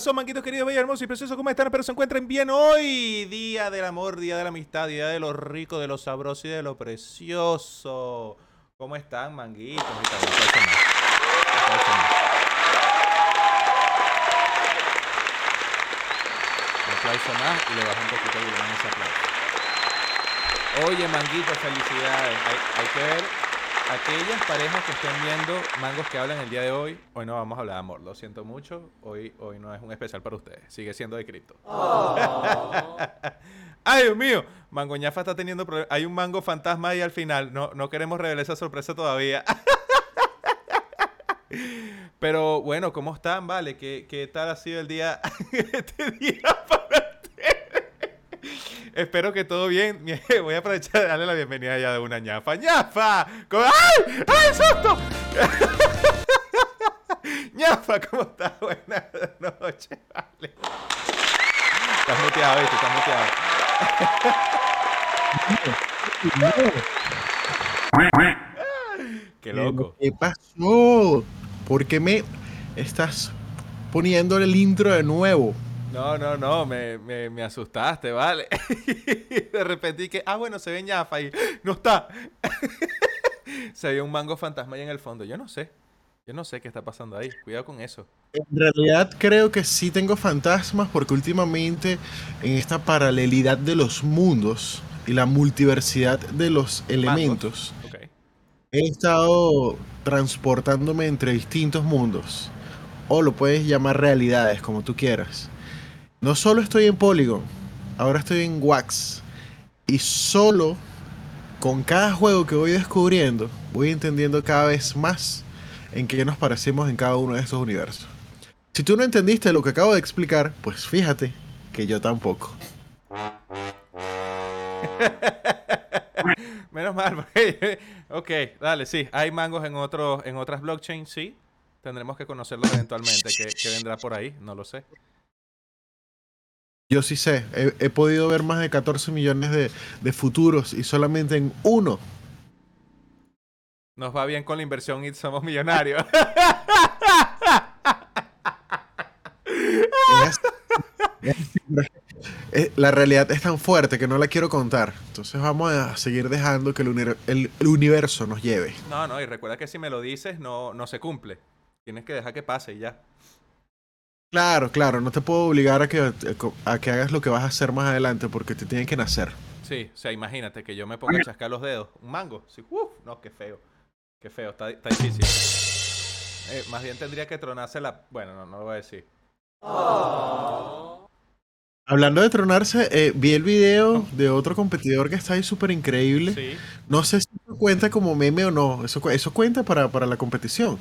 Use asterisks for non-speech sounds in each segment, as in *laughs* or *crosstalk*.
pasó, manguitos queridos, bellos, hermosos y preciosos? ¿Cómo están? Espero se encuentren bien hoy. Día del amor, día de la amistad, día de lo rico, de lo sabroso y de lo precioso. ¿Cómo están, manguitos? Aplauso más. Y le bajo un poquito a ese aplauso. Oye, manguitos, felicidades. Hay, hay que ver aquellas parejas que estén viendo mangos que hablan el día de hoy. Hoy no vamos a hablar de amor, lo siento mucho. Hoy, hoy no es un especial para ustedes. Sigue siendo de cripto. *laughs* Ay, Dios mío. Mango Ñafa está teniendo problemas. Hay un mango fantasma ahí al final. No, no queremos revelar esa sorpresa todavía. *laughs* Pero bueno, ¿cómo están? Vale, ¿qué, qué tal ha sido el día? *laughs* este día? Espero que todo bien. *laughs* Voy a aprovechar de darle la bienvenida ya de una ñafa. ¡Ñafa! ¿Cómo- ¡Ay! ¡Ay, susto! *laughs* ñafa, ¿cómo estás? *laughs* Buenas noches, vale. Estás muteado, ¿viste? Estás muteado. Qué loco. ¿Qué pasó? ¿Por qué me estás poniendo el intro de nuevo? No, no, no, me, me, me asustaste, vale. *laughs* de repente que, ah, bueno, se ve ñafa y no está. *laughs* se ve un mango fantasma ahí en el fondo. Yo no sé. Yo no sé qué está pasando ahí. Cuidado con eso. En realidad creo que sí tengo fantasmas porque últimamente en esta paralelidad de los mundos y la multiversidad de los elementos he estado transportándome entre distintos mundos. O lo puedes llamar realidades, como tú quieras. No solo estoy en Polygon, ahora estoy en Wax. Y solo con cada juego que voy descubriendo, voy entendiendo cada vez más en qué nos parecemos en cada uno de estos universos. Si tú no entendiste lo que acabo de explicar, pues fíjate que yo tampoco. *laughs* Menos mal, ok, dale, sí. Hay mangos en otros, en otras blockchains, sí. Tendremos que conocerlos eventualmente. ¿Qué, qué vendrá por ahí? No lo sé. Yo sí sé, he, he podido ver más de 14 millones de, de futuros y solamente en uno Nos va bien con la inversión y somos millonarios. *laughs* La realidad es tan fuerte que no la quiero contar. Entonces vamos a seguir dejando que el, uni- el- el universo nos lleve. no, no, y recuerda que si me lo dices, no, no se cumple. Tienes que dejar que pase y ya. Claro, claro, no te puedo obligar a que, a que hagas lo que vas a hacer más adelante porque te tienen que nacer. Sí, o sea, imagínate que yo me ponga a chascar los dedos. Un mango. Sí, uf, no, qué feo. Qué feo, está, está difícil. Eh, más bien tendría que tronarse la... Bueno, no, no lo voy a decir. Hablando de tronarse, eh, vi el video de otro competidor que está ahí súper increíble. Sí. No sé si eso cuenta como meme o no. Eso, eso cuenta para, para la competición.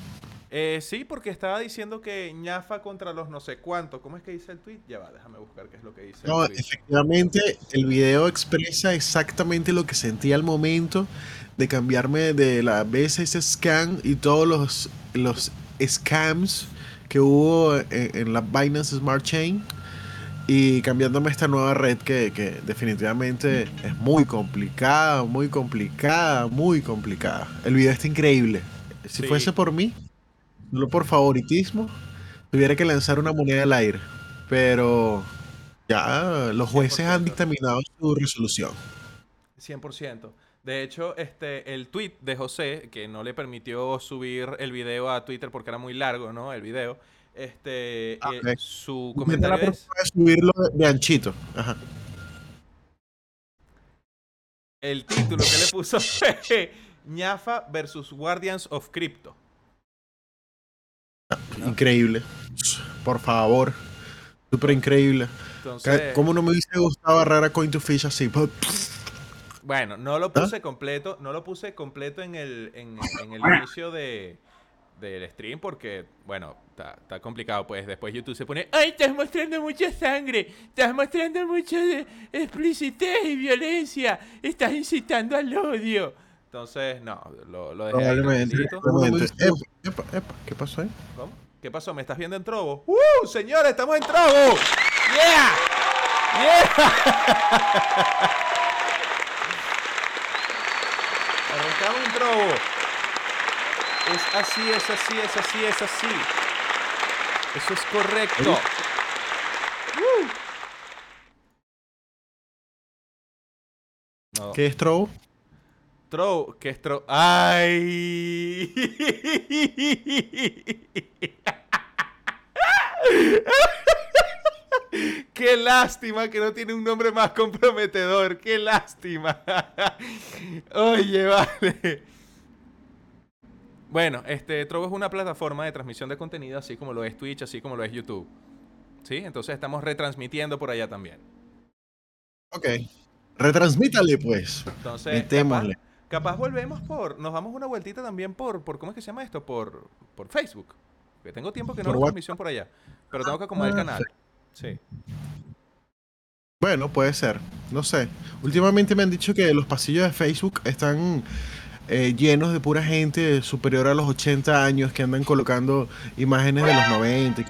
Eh, sí, porque estaba diciendo que ñafa contra los no sé cuánto. ¿Cómo es que dice el tweet? Ya va, déjame buscar qué es lo que dice No, el tweet. efectivamente, el video expresa exactamente lo que sentí al momento de cambiarme de la BSS Scan y todos los, los scams que hubo en, en la Binance Smart Chain y cambiándome a esta nueva red que, que definitivamente es muy complicada, muy complicada, muy complicada. El video está increíble. Si Sí. fuese por mí, no por favoritismo, tuviera que lanzar una moneda al aire. Pero ya los jueces 100%. han dictaminado su resolución. 100%. De hecho, este, el tweet de José, que no le permitió subir el video a Twitter porque era muy largo, ¿no? El video. Este, Ah, eh, su la comentario es... vez subirlo de anchito. Ajá. El título que le puso *laughs* fue ñafa versus Guardians of Crypto. Increíble. Por favor. Súper increíble. Entonces, ¿Cómo no me hubiese gustado agarrar a Coin to Fish así? bueno, no lo puse completo, no lo puse completo en el, en, en el inicio de, del stream porque, bueno, está, complicado. Pues después YouTube se pone, ¡ay, estás mostrando mucha sangre! ¡Estás mostrando mucha explicitez y violencia! ¡Estás incitando al odio! Entonces, no, lo, lo dejé Probablemente. tranquilito. probablemente. Epa, epa, epa, ¿Qué pasó ahí? ¿Cómo? ¿Qué pasó? ¿Me estás viendo en Trobo? ¡Uh, señores, estamos en Trobo! ¡Yeah! ¡Yeah! *laughs* Arrancamos en Trobo. Es así, es así, es así, es así. Eso es correcto. ¡Uh! ¿Qué es Trobo? Tro, ¿qué es Tro? ¡Ay! ¡Qué lástima que no tiene un nombre más comprometedor! ¡Qué lástima! Oye, vale. Bueno, este Trovo es una plataforma de transmisión de contenido, así como lo es Twitch, así como lo es YouTube. ¿Sí? Entonces estamos retransmitiendo por allá también. Ok. Retransmítale, pues. Entonces, Metémosle. Capaz, capaz volvemos por. Nos damos una vueltita también por. por ¿Cómo es que se llama esto? Por, por Facebook. Que tengo tiempo que no hago transmisión por allá. Pero tengo que acomodar el Ah, canal. Sí. Bueno, puede ser. No sé. Últimamente me han dicho que los pasillos de Facebook están eh, llenos de pura gente superior a los 80 años que andan colocando imágenes de los 90.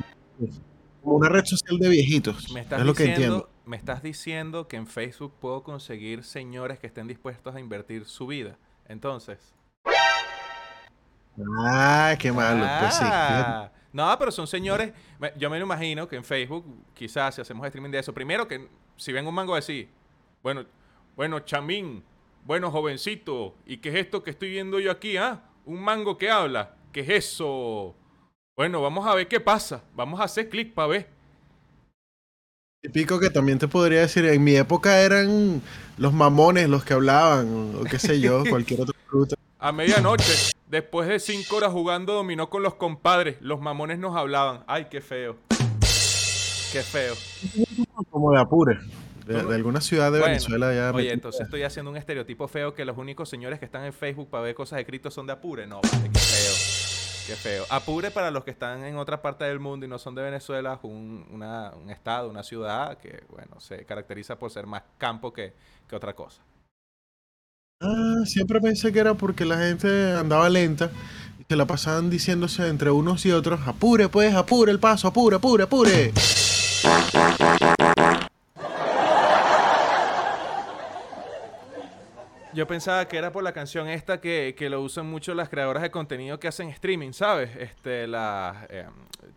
Como una red social de viejitos. Me estás, es lo que entiendo. Me estás diciendo que en Facebook puedo conseguir señores que estén dispuestos a invertir su vida. Entonces. Ah, qué malo. Pues sí. Ah, No, pero son señores. Yo me lo imagino que en Facebook, quizás si hacemos streaming de eso, primero que si ven un mango así, bueno, bueno, chamín, bueno, jovencito, ¿y qué es esto que estoy viendo yo aquí, ah? Un mango que habla, ¿qué es eso? Bueno, vamos a ver qué pasa. Vamos a hacer clic para ver. Típico que también te podría decir, en mi época eran los mamones los que hablaban, o qué sé yo, cualquier otra fruta. *laughs* A medianoche, después de cinco horas jugando dominó con los compadres, los mamones nos hablaban. Ay, qué feo. Qué feo. Como de Apure, de, de alguna ciudad de Bueno, Venezuela. Ya Oye, entonces estoy haciendo un estereotipo feo que los únicos señores que están en Facebook para ver cosas escritas son de Apure. No, vale, qué feo. Qué feo. Apure para los que están en otra parte del mundo y no son de Venezuela, es un, un estado, una ciudad que, bueno, se caracteriza por ser más campo que, que otra cosa. Ah, siempre pensé que era porque la gente andaba lenta y se la pasaban diciéndose entre unos y otros, apure pues, apure el paso, apure, apure, apure. Yo pensaba que era por la canción esta que, que lo usan mucho las creadoras de contenido que hacen streaming, ¿sabes? Este, la eh,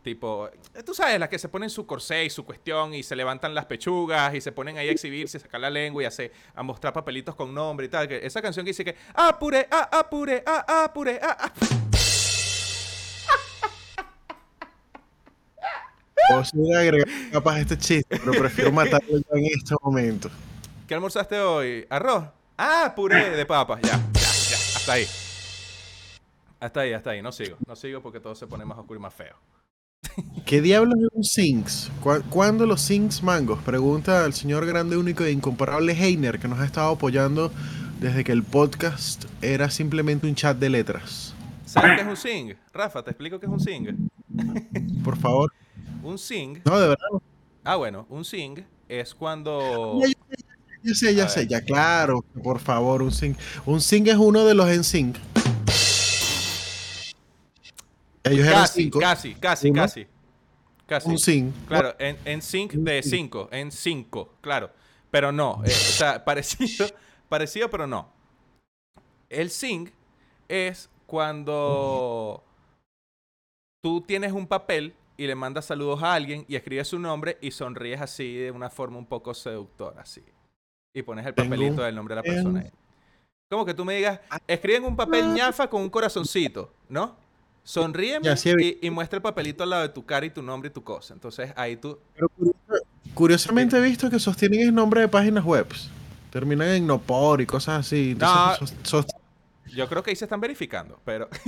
tipo, eh, tú sabes, las que se ponen su corsé y su cuestión y se levantan las pechugas y se ponen ahí a exhibirse, a sacar la lengua y a, hacer- a mostrar papelitos con nombre y tal. Que esa canción que dice que apure, ah, apure, ah, apure, ah, ah. O agregar capaz este chiste, pero prefiero matarlo en este momento. ¿Qué almorzaste hoy? ¿Arroz? Ah, puré de papas. Ya, ya, ya. Hasta ahí. Hasta ahí, hasta ahí. No sigo. No sigo porque todo se pone más oscuro y más feo. ¿Qué diablos es un Sinks? ¿Cu- ¿Cuándo los Sinks mangos? Pregunta al señor grande, único e incomparable Heiner, que nos ha estado apoyando desde que el podcast era simplemente un chat de letras. ¿Sabes qué es un sing? Rafa, te explico qué es un sing. Por favor. Un sing. No, de verdad. Ah, bueno, un sing es cuando. Ya sé, ya A sé, ver. ya claro. Por favor, un Sync. Un Sync es uno de los en Sync. Ellos eran Casi, cinco. casi, casi, Uno. casi. Casi. Un Sync. Claro, en, en sync de 5, en 5, claro. Pero no, eh, o sea, *laughs* parecido, parecido, pero no. El sync es cuando tú tienes un papel y le mandas saludos a alguien y escribes su nombre y sonríes así de una forma un poco seductora, así. Y pones el papelito del nombre de la persona. ahí. Como que tú me digas, escribe en un papel ñafa con un corazoncito, ¿no? Sonríeme Ya, sí y, y muestra el papelito al lado de tu cara y tu nombre y tu cosa. Entonces ahí tú Pero curiosa- curiosamente he visto que sostienen el nombre de páginas web. Terminan en Nopor y cosas así. No. Entonces, sos- sos- Yo creo que ahí se están verificando, pero. *laughs*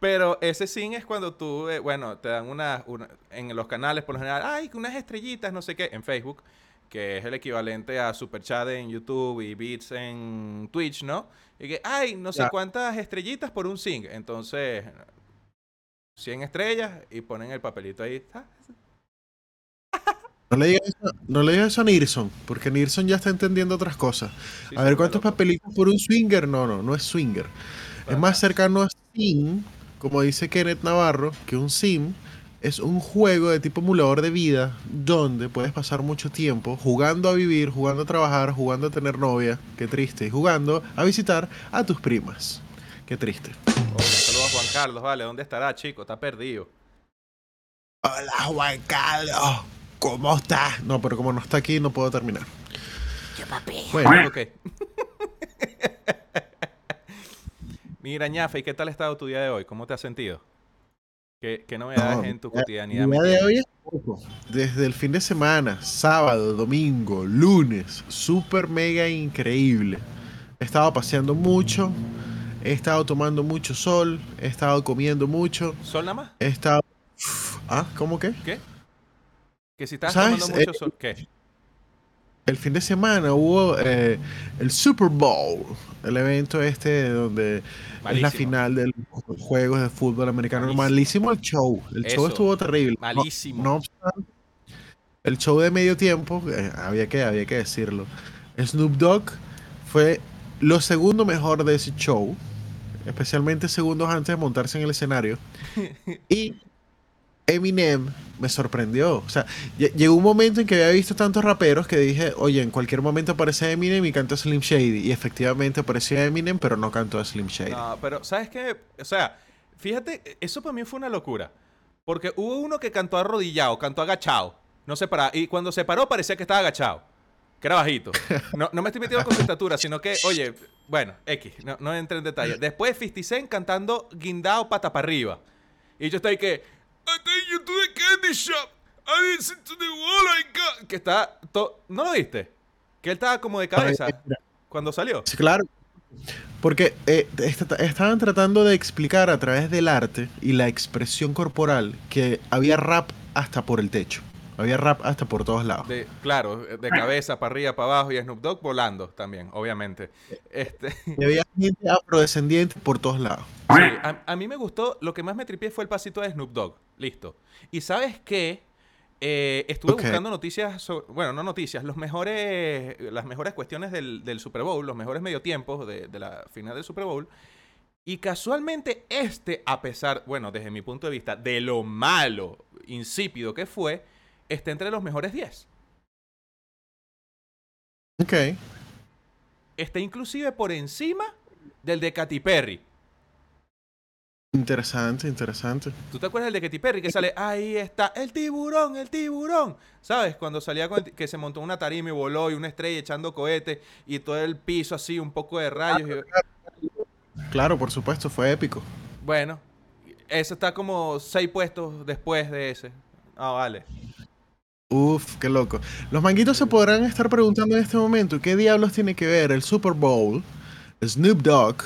pero ese sin es cuando tú, eh, bueno, te dan una, una- En los canales, por lo general, ay, unas estrellitas, no sé qué, en Facebook, que es el equivalente a Super Chat en YouTube y Beats en Twitch, ¿no? Y que, ay, no sé cuántas estrellitas por un sing. Entonces, 100 estrellas y ponen el papelito ahí. Ah, no, le digas eso, no le digas eso a Nilsson, porque Nilsson ya está entendiendo otras cosas. sí, A ver, ¿cuántos papelitos por un swinger? No, no, no es swinger. Es más cercano a sim, como dice Kenneth Navarro, que un sim es un juego de tipo emulador de vida donde puedes pasar mucho tiempo jugando a vivir, jugando a trabajar, jugando a tener novia, qué triste, y jugando a visitar a tus primas. Qué triste. Oye, saludos a Juan Carlos, vale, ¿dónde estará, chico? Está perdido. Hola Juan Carlos, ¿cómo estás? No, pero como no está aquí, no puedo terminar. Bueno, ok. *laughs* Mira, Ñafe, ¿y qué tal ha estado tu día de hoy? ¿Cómo te has sentido? ¿Qué, qué novedades No, en tu cotidianidad? El me día de hoy es poco. Desde el fin de semana, sábado, domingo, lunes, súper mega increíble. He estado paseando mucho, he estado tomando mucho sol, he estado comiendo mucho, ¿Sol nada más? he estado... Ah, ¿cómo que? ¿Qué? Que si estás ¿Sabes? tomando mucho Eh, sol, ¿qué? El fin de semana hubo eh, el Super Bowl, el evento este donde es la final de los juegos de fútbol americano. Malísimo. Malísimo el show. El show estuvo terrible. No- malísimo. No, obstante, el show de medio tiempo, eh, había, que, había que decirlo. Snoop Dogg fue lo segundo mejor de ese show, especialmente segundos antes de montarse en el escenario. *laughs* Y Eminem me sorprendió. O sea, lle- llegó un momento en que había visto tantos raperos que dije, oye, en cualquier momento aparece Eminem y canta Slim Shady. Y efectivamente apareció Eminem, pero no cantó a Slim Shady. No, pero ¿sabes qué? O sea, fíjate, eso para mí fue una locura. Porque hubo uno que cantó arrodillado, cantó agachado. No se paraba. Y cuando se paró parecía que estaba agachado. Que era bajito. No, no me estoy metiendo con su estatura, sino que, oye, bueno, X, no, no entré en detalle. *laughs* Después 50 Cent cantando guindado pata para arriba. Y yo estoy que... I take you to the candy shop. I listen to the wall I got-" Que está... to- ¿No lo viste? Que él estaba como de cabeza cuando salió. Sí, claro. Porque eh, est- estaban tratando de explicar a través del arte y la expresión corporal que había rap hasta por el techo. Había rap hasta por todos lados. De, claro, de cabeza para arriba, para abajo y Snoop Dogg volando también, obviamente. Este, sí, Y había gente afrodescendiente por todos lados. a, a mí me gustó, lo que más me tripié fue el pasito de Snoop Dogg. Listo. Y sabes qué? Eh, estuve buscando noticias, sobre- bueno, no noticias, los mejores, las mejores cuestiones del, del Super Bowl, los mejores mediotiempos de, de la final del Super Bowl. Y casualmente este, a pesar, bueno, desde mi punto de vista, de lo malo, insípido que fue, está entre los mejores 10. Ok. está inclusive por encima del de Katy Perry. Interesante, interesante. ¿Tú te acuerdas del de Katy Perry que sale, ahí está, el tiburón, el tiburón? ¿Sabes? Cuando salía con el que se montó una tarima y voló y una estrella echando cohetes y todo el piso así, un poco de rayos. y- Claro, por supuesto, fue épico. Bueno, ese está como seis puestos después de ese. Ah, vale. Uf, qué loco. Los manguitos se podrán estar preguntando en este momento qué diablos tiene que ver el Super Bowl, Snoop Dogg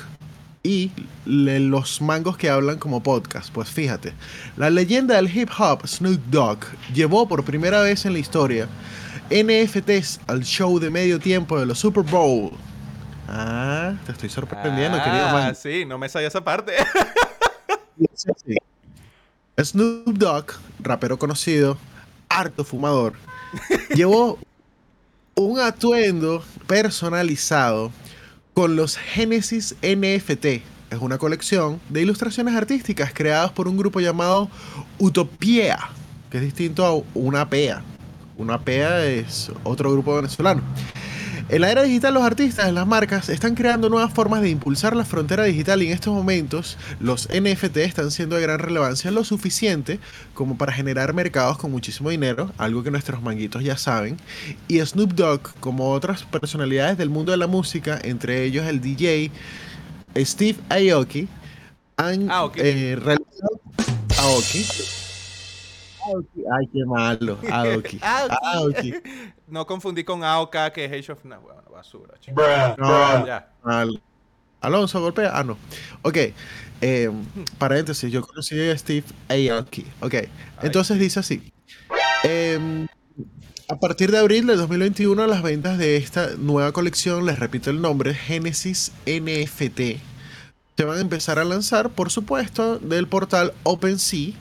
y le- los mangos que hablan como podcast. Pues fíjate, la leyenda del hip hop Snoop Dogg llevó por primera vez en la historia NFTs al show de medio tiempo de los Super Bowl. Ah, te estoy sorprendiendo, querido Ah, man. sí, no me sabía esa parte. Sí, *laughs* sí. Snoop Dogg, rapero conocido, harto fumador, llevó *laughs* un atuendo personalizado con los Genesis NFT. Es una colección de ilustraciones artísticas creadas por un grupo llamado Utopía, que es distinto a una PEA. Una PEA es otro grupo venezolano. En la era digital, los artistas, las marcas, están creando nuevas formas de impulsar la frontera digital y en estos momentos los NFT están siendo de gran relevancia, lo suficiente como para generar mercados con muchísimo dinero, algo que nuestros manguitos ya saben. Y Snoop Dogg, como otras personalidades del mundo de la música, entre ellos el DJ Steve Aoki, han eh, realizado... Aoki. Aoki. Ay, qué malo. *laughs* Aoki. Aoki. No confundí con AOK, que es Age of... No, bueno, basura, chico. No, Ya. Al- Alonso golpea. Ah, no. Ok. eh, paréntesis, yo conocí a Steve Aoki. Ok. Entonces dice así. em, a partir de abril de 2021, las ventas de esta nueva colección, les repito el nombre, Genesis NFT, se van a empezar a lanzar, por supuesto, del portal OpenSea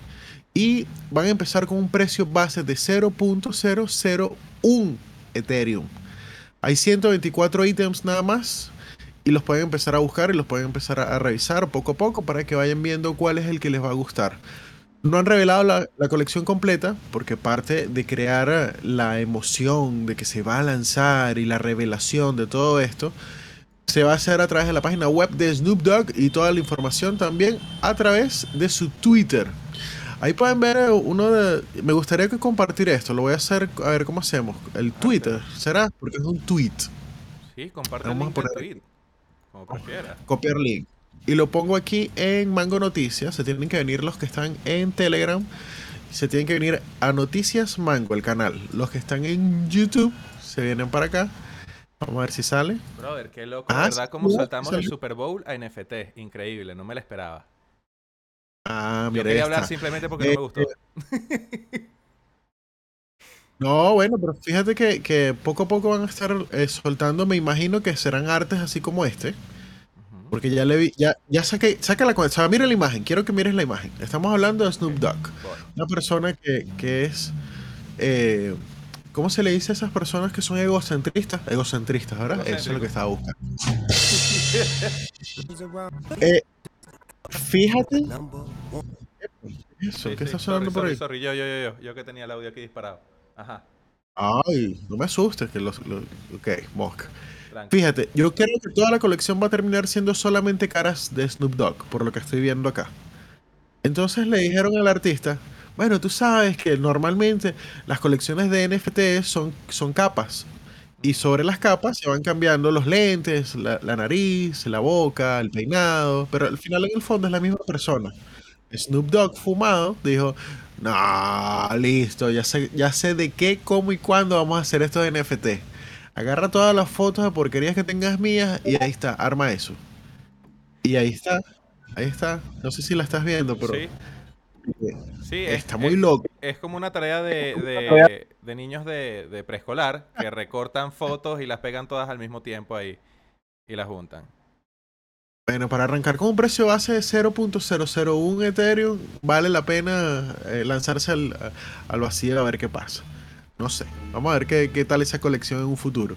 y van a empezar con un precio base de 0.001 Ethereum. Hay 124 ítems nada más y los pueden empezar a buscar y los pueden empezar a, a revisar poco a poco para que vayan viendo cuál es el que les va a gustar. No han revelado la, la colección completa porque parte de crear la emoción de que se va a lanzar y la revelación de todo esto se va a hacer a través de la página web de Snoop Dogg y toda la información también a través de su Twitter. Ahí pueden ver eh, uno de... Me gustaría que compartir esto. Lo voy a hacer, a ver cómo hacemos. El Twitter, ¿será? Porque es un tweet. Sí, comparte el Vamos a link del tweet. Como prefieras. Copiar link. Y lo pongo aquí en Mango Noticias. Se tienen que venir los que están en Telegram. Se tienen que venir a Noticias Mango, el canal. Los que están en YouTube se vienen para acá. Vamos a ver si sale. Brother, qué loco, Ah, ¿verdad? Como saltamos del. Super Bowl a NFT. Increíble, no me lo esperaba. Ah, Yo mira, quería ahí hablar simplemente porque no me gustó. *laughs* No, bueno, pero fíjate que, que poco a poco van a estar eh, soltando, me imagino que serán artes así como este, porque ya le vi, ya, ya saqué, saca la cuenta, mira la imagen, quiero que mires la imagen. Estamos hablando de Snoop Dogg, una persona que, que es, eh, ¿cómo se le dice a esas personas que son egocentristas? Egocentristas, ¿verdad? Eso es lo que estaba buscando. *laughs* Eh, fíjate, eso, Sí, ¿qué sí, está sonando sorry, por ahí? sorry. Yo, yo, yo, yo, yo que tenía el audio aquí disparado. Ajá, Ay, no me asustes, que los, los- ok, Mock. Fíjate, yo creo que toda la colección va a terminar siendo solamente caras de Snoop Dogg, por lo que estoy viendo acá. Entonces le dijeron al artista, bueno, tú sabes que normalmente las colecciones de NFT son, son capas. Y sobre las capas se van cambiando los lentes, la, nariz, la boca, el peinado, pero al final en el fondo es la misma persona. Snoop Dogg fumado dijo, no, listo, ya sé, ya sé de qué, cómo y cuándo vamos a hacer esto de NFT. Agarra todas las fotos de porquerías que tengas mías y ahí está, arma eso. Y ahí está, ahí está. No sé si la estás viendo, pero Sí, sí, es, está muy es- loco. es como una tarea de, de- de niños de, de preescolar que *laughs* recortan fotos y las pegan todas al mismo tiempo ahí y las juntan. Bueno, para arrancar con un precio base de 0.001 Ethereum, vale la pena eh, lanzarse al, a- al vacío a ver qué pasa. No sé, vamos a ver qué, qué tal esa colección en un futuro.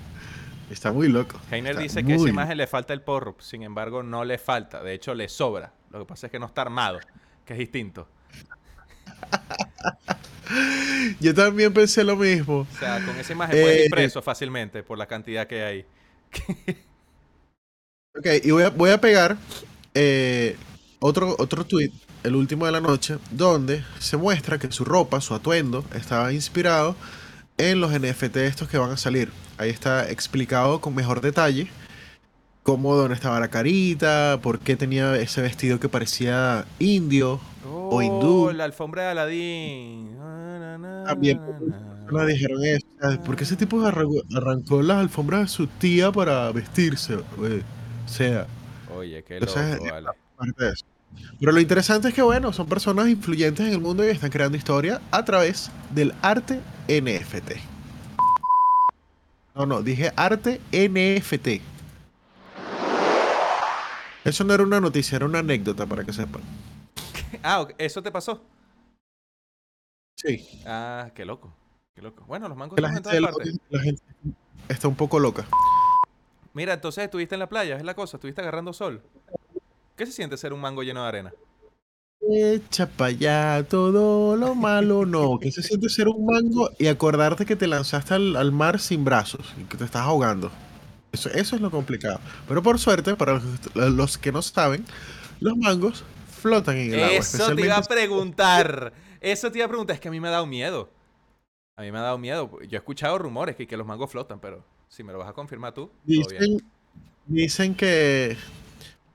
Está muy loco. Heiner Está dice que a esa muy- imagen le falta el porro, sin embargo no le falta, de hecho le sobra. Lo que pasa es que no está armado, que es distinto. Yo también pensé lo mismo. O sea, con esa imagen puedes Eh, ir preso fácilmente por la cantidad que hay. *laughs* Ok, y voy a, voy a pegar eh, otro, otro tweet, el último de la noche, donde se muestra que su ropa, su atuendo, estaba inspirado en los NFT estos que van a salir. Ahí está explicado con mejor detalle cómo dónde estaba la carita, por qué tenía ese vestido que parecía indio o hindú. Oh, la alfombra de. Na, na, na, También no dijeron eso. O sea, ¿Por qué ese tipo arrancó, arrancó las alfombras de su tía para vestirse? güey? O sea, Oye, qué loco, Entonces, vale. parte de eso. Pero lo interesante es que, bueno, son personas influyentes en el mundo y están creando historia a través del arte NFT. No, no, dije arte NFT. Eso no era una noticia, era una anécdota para que sepan. *laughs* Ah, ¿eso te pasó? Sí. Ah, qué loco. Qué loco. Bueno, los mangos la estamos en gente, todas partes. la gente está un poco loca. Mira, entonces estuviste en la playa, es la cosa, estuviste agarrando sol. ¿Qué se siente ser un mango lleno de arena? Echa para allá todo lo malo, no. Que se siente ser un mango y acordarte que te lanzaste al, al mar sin brazos y que te estás ahogando. Eso, eso es lo complicado. Pero por suerte, para los, los que no saben, los mangos flotan en el agua. Eso te iba a preguntar. Eso te iba a preguntar. Es que a mí me ha dado miedo. A mí me ha dado miedo. Yo he escuchado rumores que, que los mangos flotan, pero si me lo vas a confirmar tú. Dicen, dicen que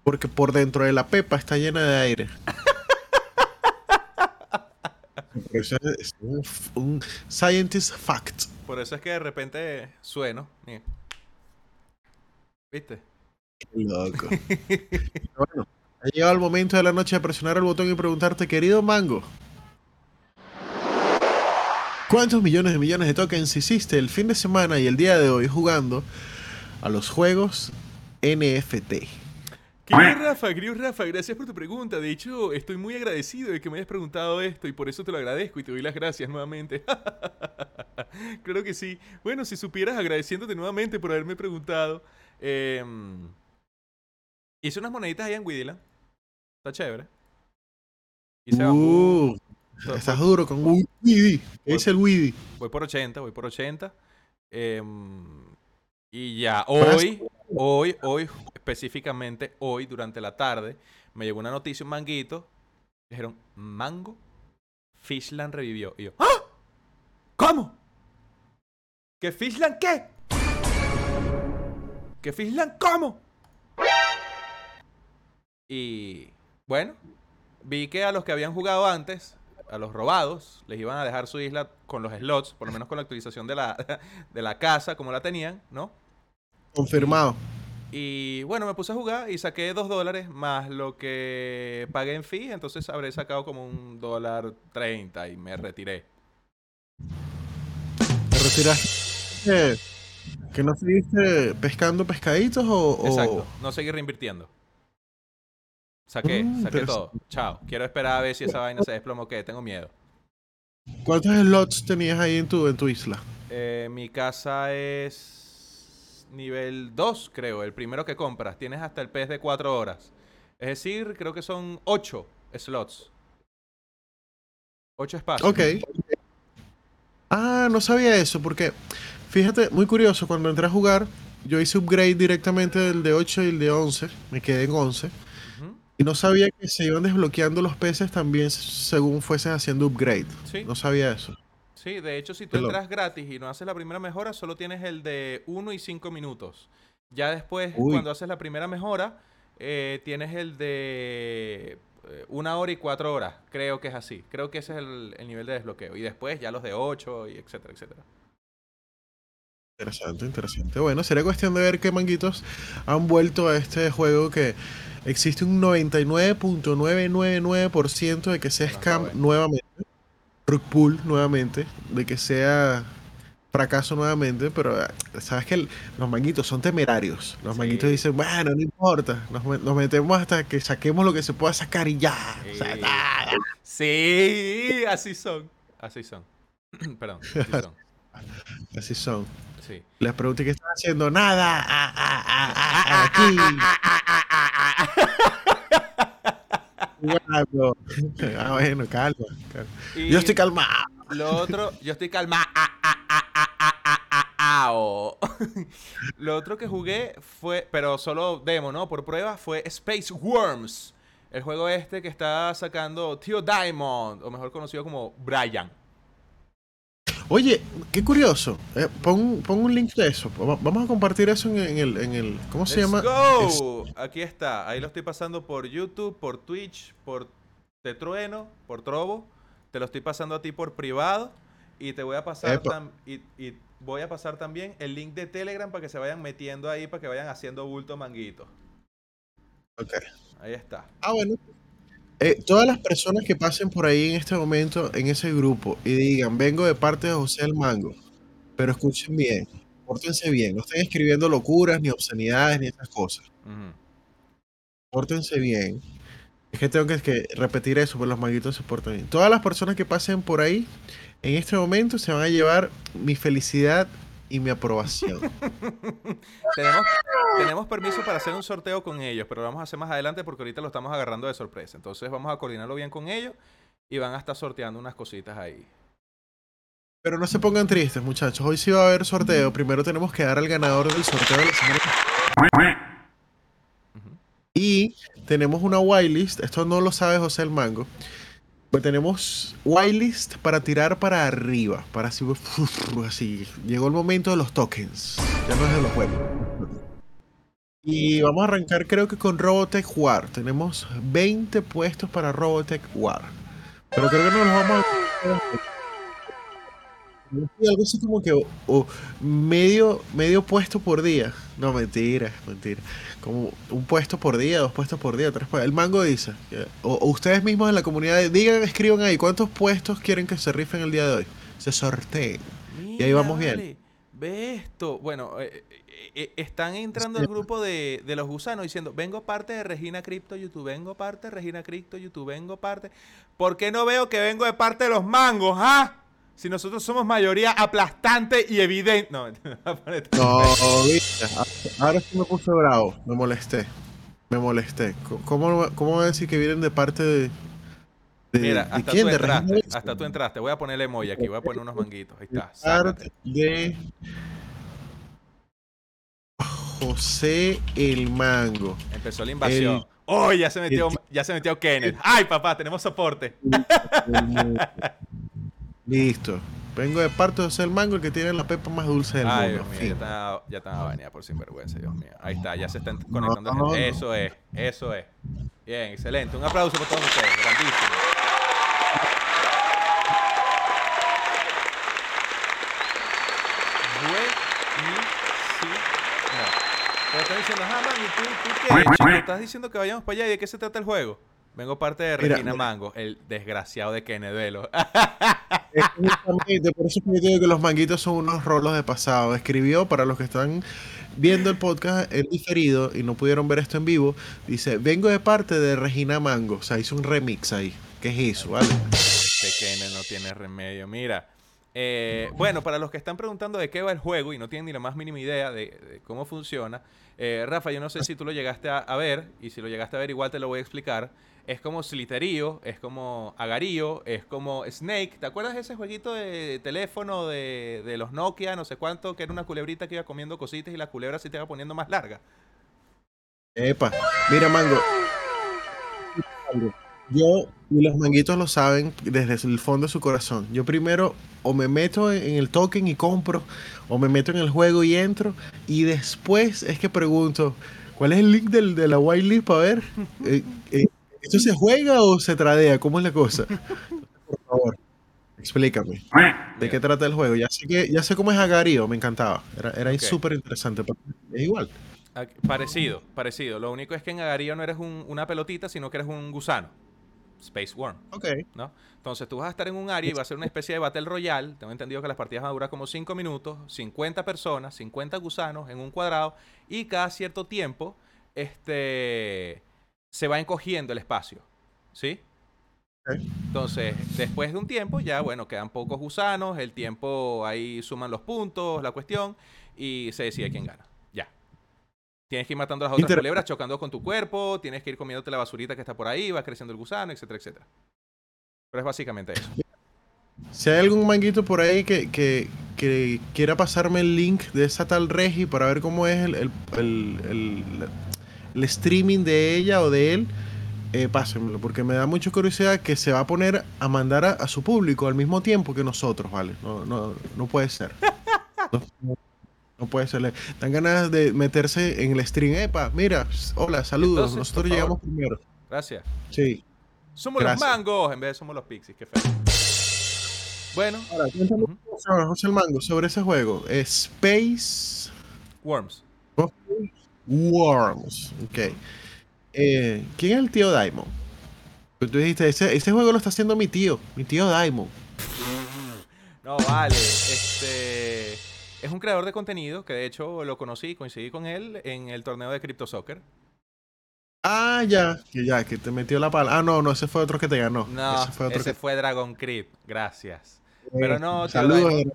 porque por dentro de la pepa está llena de aire. *laughs* Eso es un, un scientist fact. Por eso es que de repente sueno. ¿Viste? Qué loco. *laughs* bueno, ha llegado el momento de la noche de presionar el botón y preguntarte, querido Mango, ¿cuántos millones de millones de tokens hiciste el fin de semana y el día de hoy jugando a los juegos NFT? Querido Rafa, querido Rafa, gracias por tu pregunta. De hecho, estoy muy agradecido de que me hayas preguntado esto y por eso te lo agradezco y te doy las gracias nuevamente. *laughs* claro que sí. Bueno, si supieras agradeciéndote nuevamente por haberme preguntado. eh, hice unas moneditas ahí en. Está chévere. Hice bambú. Uh, estás duro con Weedy. ¿Qué dice el Weedy? Voy por 80, voy por 80. em, y ya, hoy, hoy, hoy, específicamente hoy, durante la tarde, me llegó una noticia, un manguito. Dijeron, mango Fishland revivió. Y yo, ¡ah! ¿Cómo? ¿Que Fishland qué? ¿Que Fishland cómo? Y bueno, vi que a los que habían jugado antes, a los robados, les iban a dejar su isla con los slots, por lo menos con la actualización de la, *laughs* de la casa, como la tenían, ¿no? Confirmado. Y bueno, me puse a jugar y saqué dos dólares más lo que pagué en fee, entonces habré sacado como un dólar treinta y me retiré. ¿Te retiraste? ¿Que no seguiste pescando pescaditos o...? o- Exacto, no seguí reinvirtiendo. Saqué, Mm, saqué todo. Chao. Quiero esperar a ver si esa vaina se desploma o qué. Tengo miedo. ¿Cuántos slots tenías ahí en tu, en tu isla? Eh, mi casa es nivel 2, creo. El primero que compras. Tienes hasta el pez de 4 horas. Es decir, creo que son 8 slots. 8 espacios. Ok. Ah, no sabía eso, porque fíjate, muy curioso, cuando entré a jugar, yo hice upgrade directamente del de 8 y el de 11, me quedé en 11, Ujú, y no sabía que se iban desbloqueando los peces también según fueses haciendo upgrade. Sí. No sabía eso. Sí, de hecho, si tú entras gratis y no haces la primera mejora, solo tienes el de 1 y 5 minutos. Ya después, Uy. cuando haces la primera mejora, eh, tienes el de eh, una hora y cuatro horas. Creo que es así. Creo que ese es el, el nivel de desbloqueo. Y después ya los de 8 y etcétera, etcétera. Interesante, interesante. Bueno, sería cuestión de ver qué manguitos han vuelto a este juego que existe un 99.999% de que sea No, scam nuevamente, rug pull nuevamente, de que sea fracaso nuevamente, pero eh, sabes que el- los manguitos son temerarios. Los Sí. manguitos dicen, bueno, no importa, nos, me- nos metemos hasta que saquemos lo que se pueda sacar y ya. O sea, Sí. así son. Así son. *clears throat* Perdón, así *laughs* son. Así son. Sí. Les pregunté qué están haciendo. Nada. ah, ah, ah, ah, ah, aquí. *laughs* Jugando. Ah, bueno, calma. Yo estoy calmado. Lo otro, yo estoy calmado. Lo otro que jugué fue, pero solo demo, ¿no? Por prueba, fue Space Worms. El juego este que está sacando Tío Diamond, o mejor conocido como Brian. Oye, qué curioso. Eh, pon, pon un link de eso. Va- Vamos a compartir eso en, en el, en el. ¿Cómo se Let's llama? go. Aquí está. Ahí lo estoy pasando por YouTube, por Twitch, por Tetrueno, por Trovo. Te lo estoy pasando a ti por privado. Y te voy a pasar y voy a pasar también el link de Telegram para que se vayan metiendo ahí, para que vayan haciendo bulto manguito. Ok. Ahí está. Ah, bueno. Eh, todas las personas que pasen por ahí en este momento, en ese grupo, y digan, vengo de parte de José el Mango, pero escuchen bien, pórtense bien, no estén escribiendo locuras, ni obscenidades, ni esas cosas. Pórtense bien. Es que tengo que, que repetir eso, pero los manguitos se portan bien. Todas las personas que pasen por ahí, en este momento, se van a llevar mi felicidad y mi aprobación. *laughs* tenemos, tenemos permiso para hacer un sorteo con ellos, pero lo vamos a hacer más adelante porque ahorita lo estamos agarrando de sorpresa. Entonces vamos a coordinarlo bien con ellos y van a estar sorteando unas cositas ahí. Pero no se pongan tristes, muchachos. Hoy sí va a haber sorteo. Primero tenemos que dar al ganador del sorteo de la semana. Y tenemos una whitelist, esto no lo sabe José el Mango. Pues tenemos whitelist para tirar para arriba, para así, *laughs* así. Llegó el momento de los tokens, ya no es de los juegos. Y vamos a arrancar creo que con Robotech War. Tenemos 20 puestos para Robotech War. Pero creo que no los vamos a... Algo así como que o- o medio, medio puesto por día. No, mentira, mentira. Como un puesto por día, dos puestos por día, tres por El mango dice. O, o ustedes mismos en la comunidad, digan, escriban ahí cuántos puestos quieren que se rifen el día de hoy. Se sorteen. Y ahí vamos bien. Ve esto. Bueno, eh, eh, eh, están entrando al grupo de, de los gusanos diciendo, vengo parte de Regina Crypto YouTube, vengo parte de Regina Crypto YouTube, vengo parte... ¿Por qué no veo que vengo de parte de los mangos, ah? Si nosotros somos mayoría aplastante y evidente... No. *laughs* No, ahora sí me puse bravo, me molesté. Me molesté. ¿Cómo, cómo voy a decir que vienen de parte de. de- Mira, de hasta quién? tú ¿De entraste, hasta tú entraste. Voy a poner el emoji aquí, voy a poner unos manguitos. Ahí está, parte de José el Mango. Empezó la invasión. ¡Oh, ya se metió, ya se metió Kenneth! ¡Ay, papá, tenemos soporte! Listo. Vengo de parte de ser el mango el que tiene la pepa más dulce del Ay, mundo. Dios mío, ya estaba, ya estaba baneada por sinvergüenza, Dios mío. Ahí está, ya se están conectando. No, gente. no. Eso es, eso es. Bien, excelente. Un aplauso para todos ustedes, grandísimo. Buenísimo. Pero están diciendo, ah, man, ¿y tú, tú qué? chico? ¿Estás diciendo que vayamos para allá y de qué se trata el juego? Vengo parte de Regina mira. Mango, el desgraciado de Kenedelo. *laughs* Es justamente por eso yo digo que los manguitos son unos rolos de pasado. Escribió para los que están viendo el podcast el diferido y no pudieron ver esto en vivo. Dice, vengo de parte de Regina Mango. O sea, hizo un remix ahí. ¿Qué es eso? ¿Vale? Este Kene no tiene remedio. Mira, eh, bueno, para los que están preguntando de qué va el juego y no tienen ni la más mínima idea de, de cómo funciona, eh, Rafa, yo no sé si tú lo llegaste a, a ver, y si lo llegaste a ver, igual te lo voy a explicar. Es como Sliterío, es como Agarío, es como Snake. ¿Te acuerdas de ese jueguito de teléfono de, de los Nokia, no sé cuánto, que era una culebrita que iba comiendo cositas y la culebra se te iba poniendo más larga? Epa. Mira, Mango. Yo y los manguitos lo saben desde el fondo de su corazón. Yo primero o me meto en el token y compro, o me meto en el juego y entro, y después es que pregunto, ¿cuál es el link del, de la whitelist para ver? *laughs* Eh, eh, ¿Esto se juega o se tradea? ¿Cómo es la cosa? Por favor, explícame. ¿De qué trata el juego? Ya sé, que, ya sé cómo es Agario, me encantaba. Era, era súper interesante. Es igual. Parecido, parecido. Lo único es que en Agarío no eres un- una pelotita, sino que eres un gusano. Space Worm. Ok. ¿no? Entonces tú vas a estar en un área y va a ser una especie de Battle Royale. Tengo entendido que las partidas van a durar como 5 minutos, 50 personas, 50 gusanos en un cuadrado y cada cierto tiempo este, se va encogiendo el espacio. ¿Sí? Entonces, después de un tiempo, ya bueno, quedan pocos gusanos, el tiempo ahí suman los puntos, la cuestión, y se decide quién gana. Ya. Tienes que ir matando a las otras culebras, chocando con tu cuerpo, tienes que ir comiéndote la basurita que está por ahí, va creciendo el gusano, etcétera, etcétera. Pero es básicamente eso. Si hay algún manguito por ahí que, que- que quiera pasarme el link de esa tal Regi para ver cómo es el, el- el- el- streaming de ella o de él, eh, pásenmelo, porque me da mucha curiosidad que se va a poner a mandar a, a su público al mismo tiempo que nosotros, ¿vale? No, no, no puede ser. No, puede ser. Dan ganas de meterse en el stream. Epa, mira, hola, saludos. Entonces, nosotros llegamos primero. Gracias. Sí. Somos Gracias. los mangos en vez de somos los pixies. Qué feo. Bueno, Ahora, cuéntame, Ujú. José- José el Mango, sobre ese juego. Space Worms. Worms. Ok. Eh, ¿Quién es el tío Daimon? Tú dijiste, ese, ese juego lo está haciendo mi tío, mi tío Daimon. *laughs* No, vale. Este. Es un creador de contenido que de hecho lo conocí, coincidí con él en el torneo de Crypto Soccer. Ah, ya, que ya, que te metió la pala. Ah, no, no, ese fue otro que te ganó. No, ese fue otro ese que fue Dragon Creep. Gracias. pero no, tío Saludos. Daimon.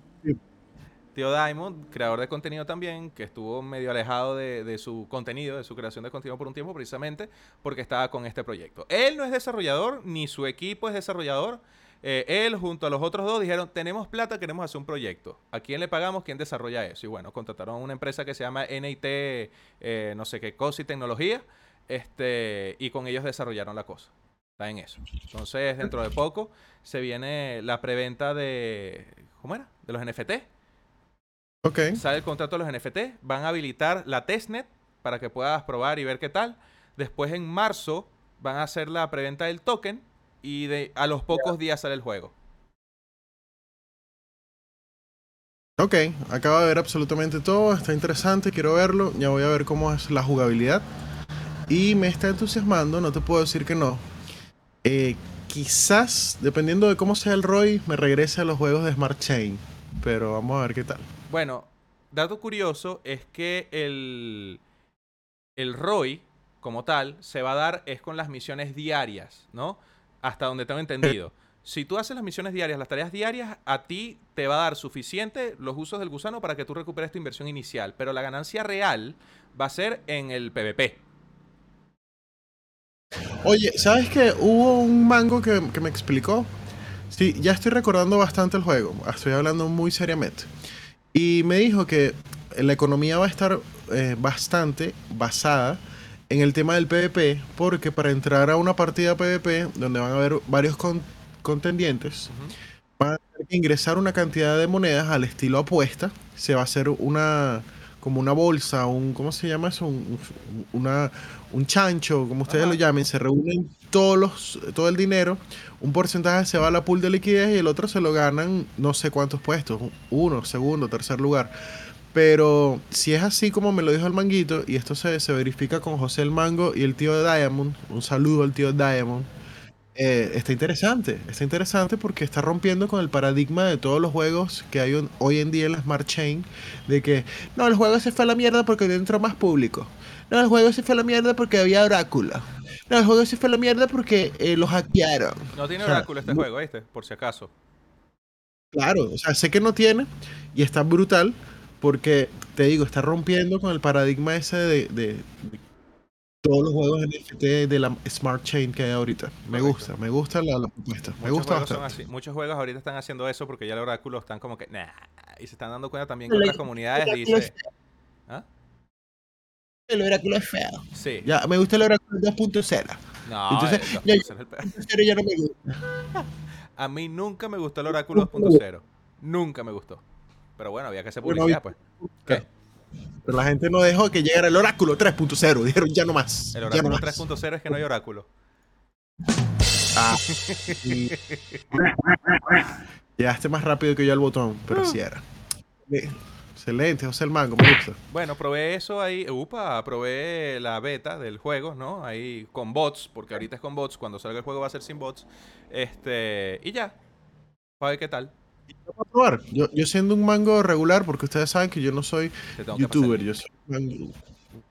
Tío Diamond, creador de contenido también, que estuvo medio alejado de, su contenido, de su creación de contenido por un tiempo, precisamente porque estaba con este proyecto. Él no es desarrollador, ni su equipo es desarrollador. Eh, él, junto a los otros dos, dijeron: Tenemos plata, queremos hacer un proyecto. ¿A quién le pagamos? ¿Quién desarrolla eso? Y bueno, contrataron a una empresa que se llama NIT, eh, no sé qué cosa y tecnología, este, y con ellos desarrollaron la cosa. Está en eso. Entonces, dentro de poco se viene la preventa de. ¿Cómo era? De los NFT. Ok. Sale el contrato de los NFT, van a habilitar la testnet para que puedas probar y ver qué tal. Después en marzo van a hacer la preventa del token y de, a los pocos días sale el juego. Ok, acabo de ver absolutamente todo, está interesante, quiero verlo, ya voy a ver cómo es la jugabilidad. Y me está entusiasmando, no te puedo decir que no. Eh, quizás, dependiendo de cómo sea el ROI, me regrese a los juegos de Smart Chain. Pero vamos a ver qué tal. Bueno, dato curioso es que el, el ROI como tal se va a dar es con las misiones diarias, ¿no? Hasta donde tengo entendido. Si tú haces las misiones diarias, las tareas diarias, a ti te va a dar suficiente los usos del gusano para que tú recuperes tu inversión inicial. Pero la ganancia real va a ser en el PvP. Oye, ¿sabes qué? Hubo un mango que, que me explicó. Sí, ya estoy recordando bastante el juego. Estoy hablando muy seriamente. Y me dijo que la economía va a estar eh, bastante basada en el tema del PvP, porque para entrar a una partida PvP, donde van a haber varios con- contendientes, Ujú. van a tener que ingresar una cantidad de monedas al estilo apuesta. Se va a hacer una como una bolsa, un ¿cómo se llama eso? Un, un- una, un chancho, como ustedes Ajá. lo llamen. Se reúnen todos los, todo el dinero. Un porcentaje se va a la pool de liquidez y el otro se lo ganan no sé cuántos puestos. Uno, segundo, tercer lugar. Pero si es así como me lo dijo el manguito, y esto se, se verifica con José el Mango y el tío de Diamond, un saludo al tío de Diamond, eh, está interesante, está interesante porque está rompiendo con el paradigma de todos los juegos que hay un- hoy en día en la Smart Chain, de que, no, el juego se fue a la mierda porque dentro más público. No, el juego se fue a la mierda porque había oráculo. No, el juego se fue a la mierda porque eh, lo hackearon. No tiene O sea, oráculo este juego, ¿viste? Por si acaso. Claro, o sea, sé que no tiene y está brutal porque, te digo, está rompiendo con el paradigma ese de, de- de todos los juegos NFT de la Smart Chain que hay ahorita. Me Correcto. gusta, me gusta la, la propuesta, me Muchos gusta juegos son bastante. así. Muchos juegos ahorita están haciendo eso porque ya el oráculo están como que, nah. Y se están dando cuenta también que otras comunidades dicen. ¿Ah? El oráculo es feo. Sí. Ya, me gusta el oráculo 2.0. No, Entonces, el ya- 2.0 es el peor. 2.0 ya no me gusta. *laughs* A mí nunca me gustó el oráculo 2.0. Nunca me gustó. Pero bueno, había que hacer publicidad, pues. ¿Qué? Pero la gente no dejó que llegara el oráculo 3.0. *laughs* Dijeron, ya no más. El no oráculo más. 3.0 es que no hay oráculo. Ah, *laughs* sí. Llegaste más rápido que yo al botón, pero sí era. Bien. Excelente, José el Mango, me gusta. Bueno, probé eso ahí. Upa, probé la beta del juego, ¿no? Ahí con bots, porque ahorita es con bots. Cuando salga el juego va a ser sin bots. Este. Y ya. Para ver qué tal. Vamos a probar. Yo, yo siendo un mango regular, porque ustedes saben que yo no soy youtuber, yo soy mango.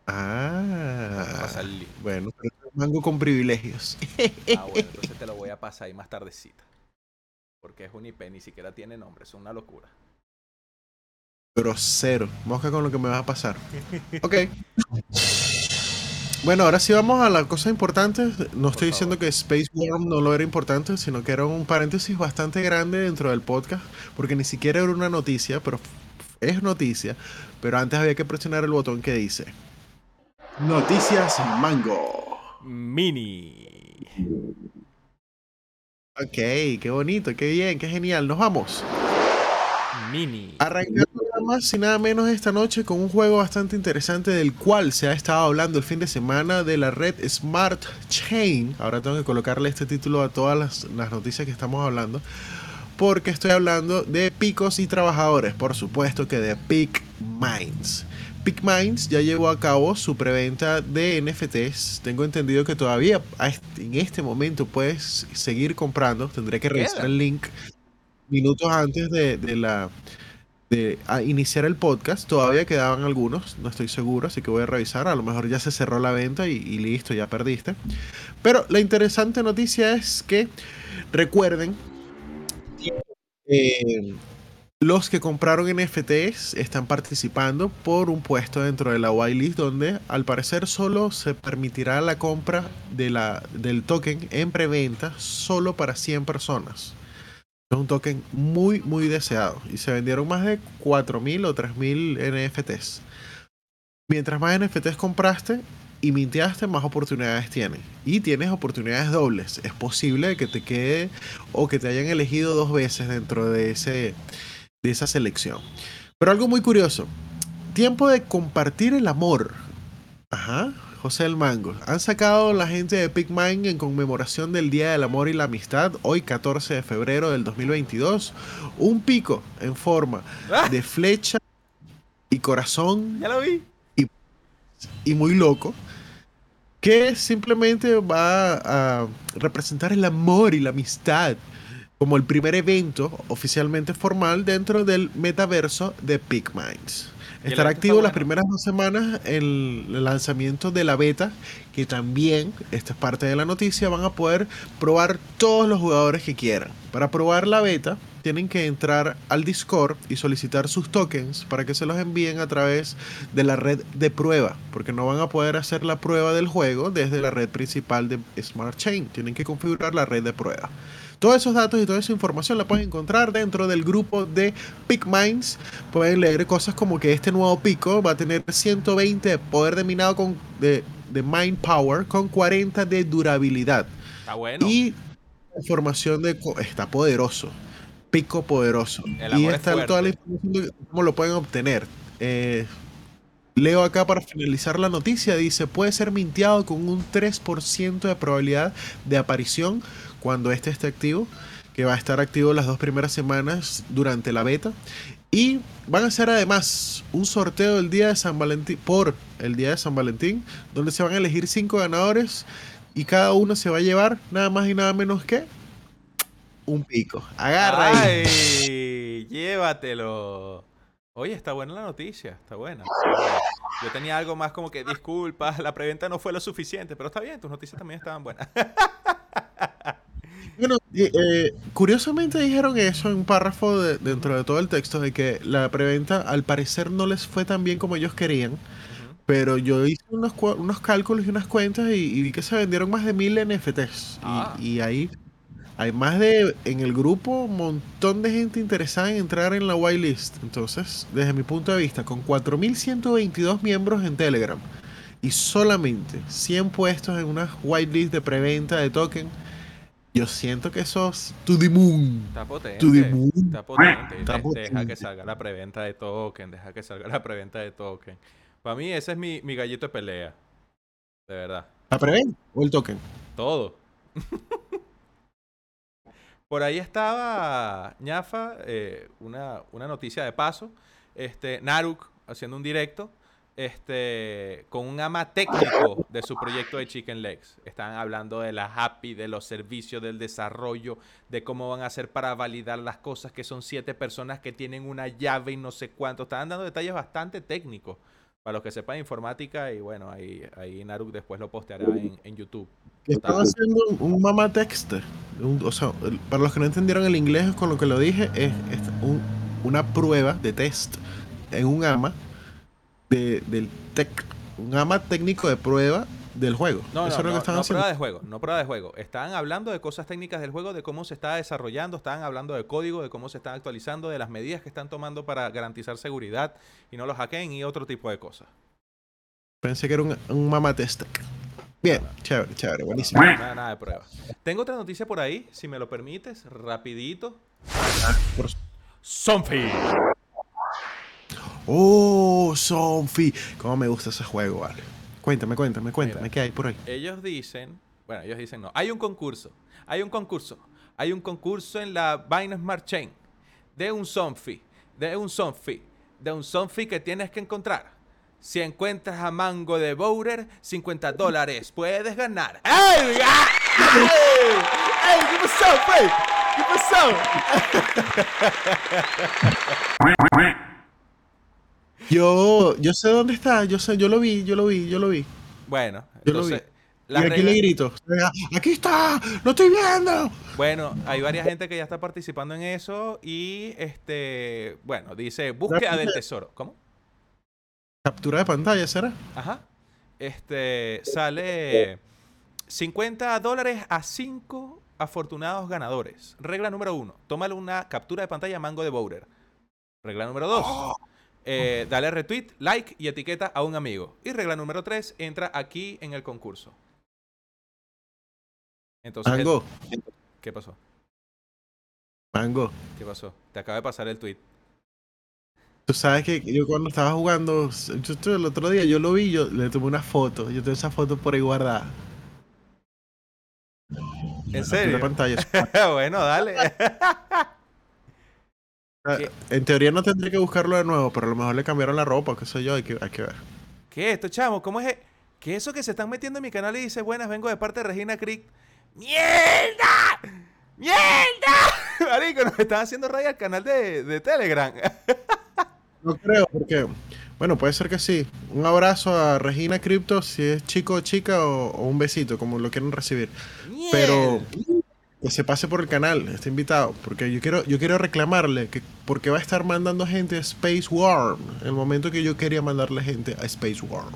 Ah, bueno, pero un mango con privilegios. Ah, *laughs* bueno, entonces te lo voy a pasar ahí más tardecita. Porque es un IP, ni siquiera tiene nombre, es una locura. Grosero. Mosca con lo que me vas a pasar. Ok. *laughs* Bueno, ahora sí vamos a las cosas importantes. No estoy diciendo que Space Worm no lo era importante, sino que era un paréntesis bastante grande dentro del podcast, porque ni siquiera era una noticia, pero es noticia. Pero antes había que presionar el botón que dice Noticias Mango. Mini. Ok, qué bonito, qué bien, qué genial. Nos vamos. Mini. Arrancando más y nada menos esta noche con un juego bastante interesante del cual se ha estado hablando el fin de semana de la red Smart Chain. Ahora tengo que colocarle este título a todas las, las noticias que estamos hablando. Porque estoy hablando de picos y trabajadores, por supuesto que de Peak Minds. Peak Minds ya llevó a cabo su preventa de NFTs. Tengo entendido que todavía en este momento puedes seguir comprando. Tendré que revisar el link minutos antes de, de la de a iniciar el podcast. Todavía quedaban algunos, no estoy seguro, así que voy a revisar. A lo mejor ya se cerró la venta y, listo, ya perdiste. Pero la interesante noticia es que recuerden eh, los que compraron NFTs están participando por un puesto dentro de la whitelist donde al parecer solo se permitirá la compra de la, del token en preventa solo para 100 personas. Es un token muy, muy deseado. Y se vendieron más de 4.000 o 3.000 NFTs. Mientras más NFTs compraste y minteaste, más oportunidades tienes. Y tienes oportunidades dobles. Es posible que te quede o que te hayan elegido dos veces dentro de, ese, de esa selección. Pero algo muy curioso. Tiempo de compartir el amor. Ajá. José el Mango. Han sacado la gente de PicMind en conmemoración del Día del Amor y la Amistad, hoy 14 de febrero del 2022, un pico en forma ¡Ah! de flecha y corazón Ya lo vi. y muy loco, que simplemente va a representar el amor y la amistad como el primer evento oficialmente formal dentro del metaverso de PicMinds. Estará activo las primeras dos semanas el lanzamiento de la beta, que también, esta es parte de la noticia, van a poder probar todos los jugadores que quieran. Para probar la beta, tienen que entrar al Discord y solicitar sus tokens para que se los envíen a través de la red de prueba, porque no van a poder hacer la prueba del juego desde la red principal de Smart Chain. Tienen que configurar la red de prueba. Todos esos datos y toda esa información la pueden encontrar dentro del grupo de PicMinds. Pueden leer cosas como que este nuevo pico va a tener 120 de poder de minado con, de, de Mind Power con 40 de durabilidad. Está bueno. Y información de... Está poderoso. Pico poderoso. El Y es está toda la información de cómo lo pueden obtener. Eh, leo acá para finalizar la noticia. Dice, puede ser minteado con un 3% de probabilidad de aparición cuando este esté activo. Que va a estar activo las dos primeras semanas durante la beta. Y van a hacer además un sorteo el día de San Valentín, por el día de San Valentín, donde se van a elegir cinco ganadores y cada uno se va a llevar nada más y nada menos que un pico. Agarra ahí. ¡Ay! Llévatelo. Oye, está buena la noticia, está buena. Yo tenía algo más como que disculpas, la preventa no fue lo suficiente, pero está bien, tus noticias también estaban buenas. *laughs* Bueno, eh, curiosamente dijeron eso en un párrafo de- dentro de todo el texto, de que la preventa al parecer no les fue tan bien como ellos querían, pero yo hice unos, unos cálculos y unas cuentas y, y vi que se vendieron más de mil NFTs. Y- Ah. Y, ahí hay más de, en el grupo, un montón de gente interesada en entrar en la whitelist. Entonces, desde mi punto de vista, con 4.122 miembros en Telegram y solamente 100 puestos en una whitelist de preventa de token, yo siento que sos to the moon. Está potente. To the moon. Está potente. Está De- Deja que salga la preventa de token, deja que salga la preventa de token. Para mí ese es mi, mi gallito de pelea. De verdad. ¿La preventa o el token? Todo. *laughs* Por ahí estaba ñafa, eh, una, una noticia de paso. Este, Naruk haciendo un directo este, con un ama técnico de su proyecto de Chicken Legs. Estaban hablando de la Happy, de los servicios, del desarrollo, de cómo van a hacer para validar las cosas, que son siete personas que tienen una llave y no sé cuánto. Estaban dando detalles bastante técnicos para los que sepan informática y bueno, ahí, ahí Naruk después lo posteará en, en YouTube. Están haciendo un, un mama text. un- o sea, el- para los que no entendieron el inglés con lo que lo dije, es, es un- una prueba de test en un AMA de, del tech, un AMA técnico de prueba del juego. No, Eso no, es lo no, que están no haciendo. prueba de juego, no prueba de juego. Estaban hablando de cosas técnicas del juego, de cómo se está desarrollando, estaban hablando de código, de cómo se están actualizando, de las medidas que están tomando para garantizar seguridad y no los hackeen y otro tipo de cosas. Pensé que era un, un mama test. Bien, chévere, chévere, buenísimo. Nada, nada de pruebas. Tengo otra noticia por ahí, si me lo permites, rapidito. Por- Sonfi. Oh, Sonfi. Cómo me gusta ese juego, vale. Cuéntame, cuéntame, cuéntame, ¿qué hay por ahí? Ellos dicen, bueno, ellos dicen no, hay un concurso, hay un concurso, hay un concurso en la Binance Smart Chain de un Sonfi, de un Sonfi, de un Sonfi que tienes que encontrar. Si encuentras a Mango de Bowder, 50 dólares puedes ganar. ¡Ey! ¡Ey! ¡Ey! ¿Qué pasó? ¿Qué pasó? *laughs* Yo, yo sé dónde está, yo sé, yo lo vi, yo lo vi, yo lo vi. Bueno, Yo lo vi. Y aquí le grito, aquí está, lo estoy viendo. Bueno, hay varias gente que ya está participando en eso y este, bueno, dice búsqueda del tesoro. ¿Cómo? Captura de pantalla, ¿será? Ajá. Este sale 50 dólares a 5 afortunados ganadores. Regla número 1. Tómale una captura de pantalla a Mango de Bowder. Regla número 2. Dale retweet, like y etiqueta a un amigo. Y regla número 3. Entra aquí en el concurso. Entonces, Mango, ¿qué pasó? Mango. ¿Qué pasó? Te acaba de pasar el tweet. Tú sabes que yo cuando estaba jugando, yo, yo el otro día yo lo vi, yo le tomé una foto, yo tengo esa foto por ahí guardada. ¿En serio? pantalla. *laughs* bueno, dale. *laughs* ¿Qué? En teoría no tendría que buscarlo de nuevo, pero a lo mejor le cambiaron la ropa, qué sé yo, hay que, hay que ver. ¿Qué es esto, chamo? ¿Cómo es? e- ¿Qué es eso que se están metiendo en mi canal y dice buenas, vengo de parte de Regina Creek? ¡Mierda! ¡Mierda! *laughs* Marico, nos están haciendo raya al canal de, de Telegram. *laughs* No creo, porque, bueno, puede ser que sí. Un abrazo a Regina Crypto, si es chico o chica, o, o un besito, como lo quieran recibir. Pero. Que se pase por el canal, está invitado, porque yo quiero, yo quiero reclamarle que porque va a estar mandando gente a Space Worm, el momento que yo quería mandarle gente a Space Worm.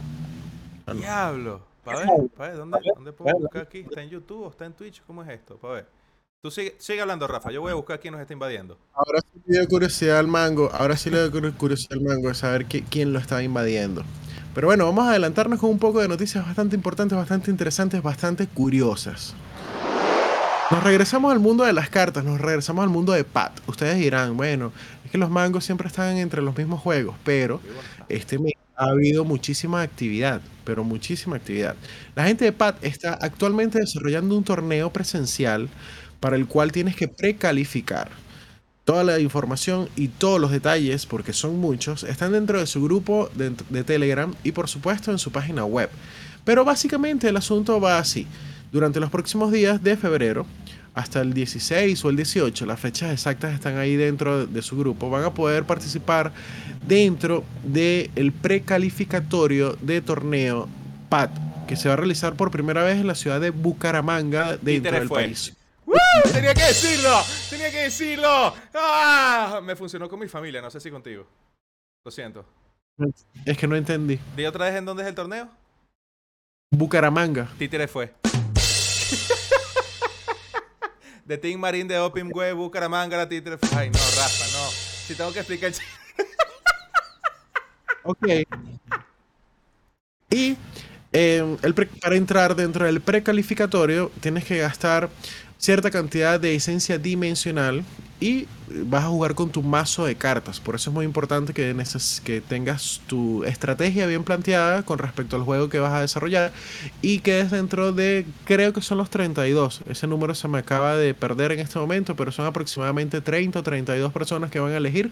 Diablo. Pa' ver, pa' ver, ¿dónde, ¿dónde puedo buscar aquí? ¿Está en YouTube o está en Twitch? ¿Cómo es esto? Pa' ver. Tú sigue, sigue hablando, Rafa. Yo voy a buscar quién nos está invadiendo. Ahora sí le dio curiosidad al mango, ahora sí le cur- curiosidad al mango de saber qui- quién lo estaba invadiendo. Pero bueno, vamos a adelantarnos con un poco de noticias bastante importantes, bastante interesantes, bastante curiosas. Nos regresamos al mundo de las cartas, nos regresamos al mundo de Pat. Ustedes dirán, bueno, es que los mangos siempre están entre los mismos juegos, pero este mes ha habido muchísima actividad, pero muchísima actividad. La gente de Pat está actualmente desarrollando un torneo presencial para el cual tienes que precalificar. Toda la información y todos los detalles, porque son muchos, están dentro de su grupo de, de Telegram y por supuesto en su página web. Pero básicamente el asunto va así. Durante los próximos días de febrero, hasta el 16 o el 18, las fechas exactas están ahí dentro de su grupo, van a poder participar dentro del precalificatorio de torneo PAT, que se va a realizar por primera vez en la ciudad de Bucaramanga, dentro del fue. país. ¡Woo! Tenía que decirlo, tenía que decirlo. ¡Ah! Me funcionó con mi familia, no sé si contigo. Lo siento. Es que no entendí. Di otra vez en dónde es el torneo. Bucaramanga. Títere fue. *laughs* de Team Marín de Opium Way, Bucaramanga, la fue. Ay, no, Rafa, no. Si tengo que explicar. Ok. Y eh, el para entrar dentro del precalificatorio tienes que gastar cierta cantidad de esencia dimensional y vas a jugar con tu mazo de cartas. Por eso es muy importante que, tengas tu estrategia bien planteada con respecto al juego que vas a desarrollar y que es dentro de, creo que son los 32. Ese número se me acaba de perder en este momento, pero son aproximadamente 30 o 32 personas que van a elegir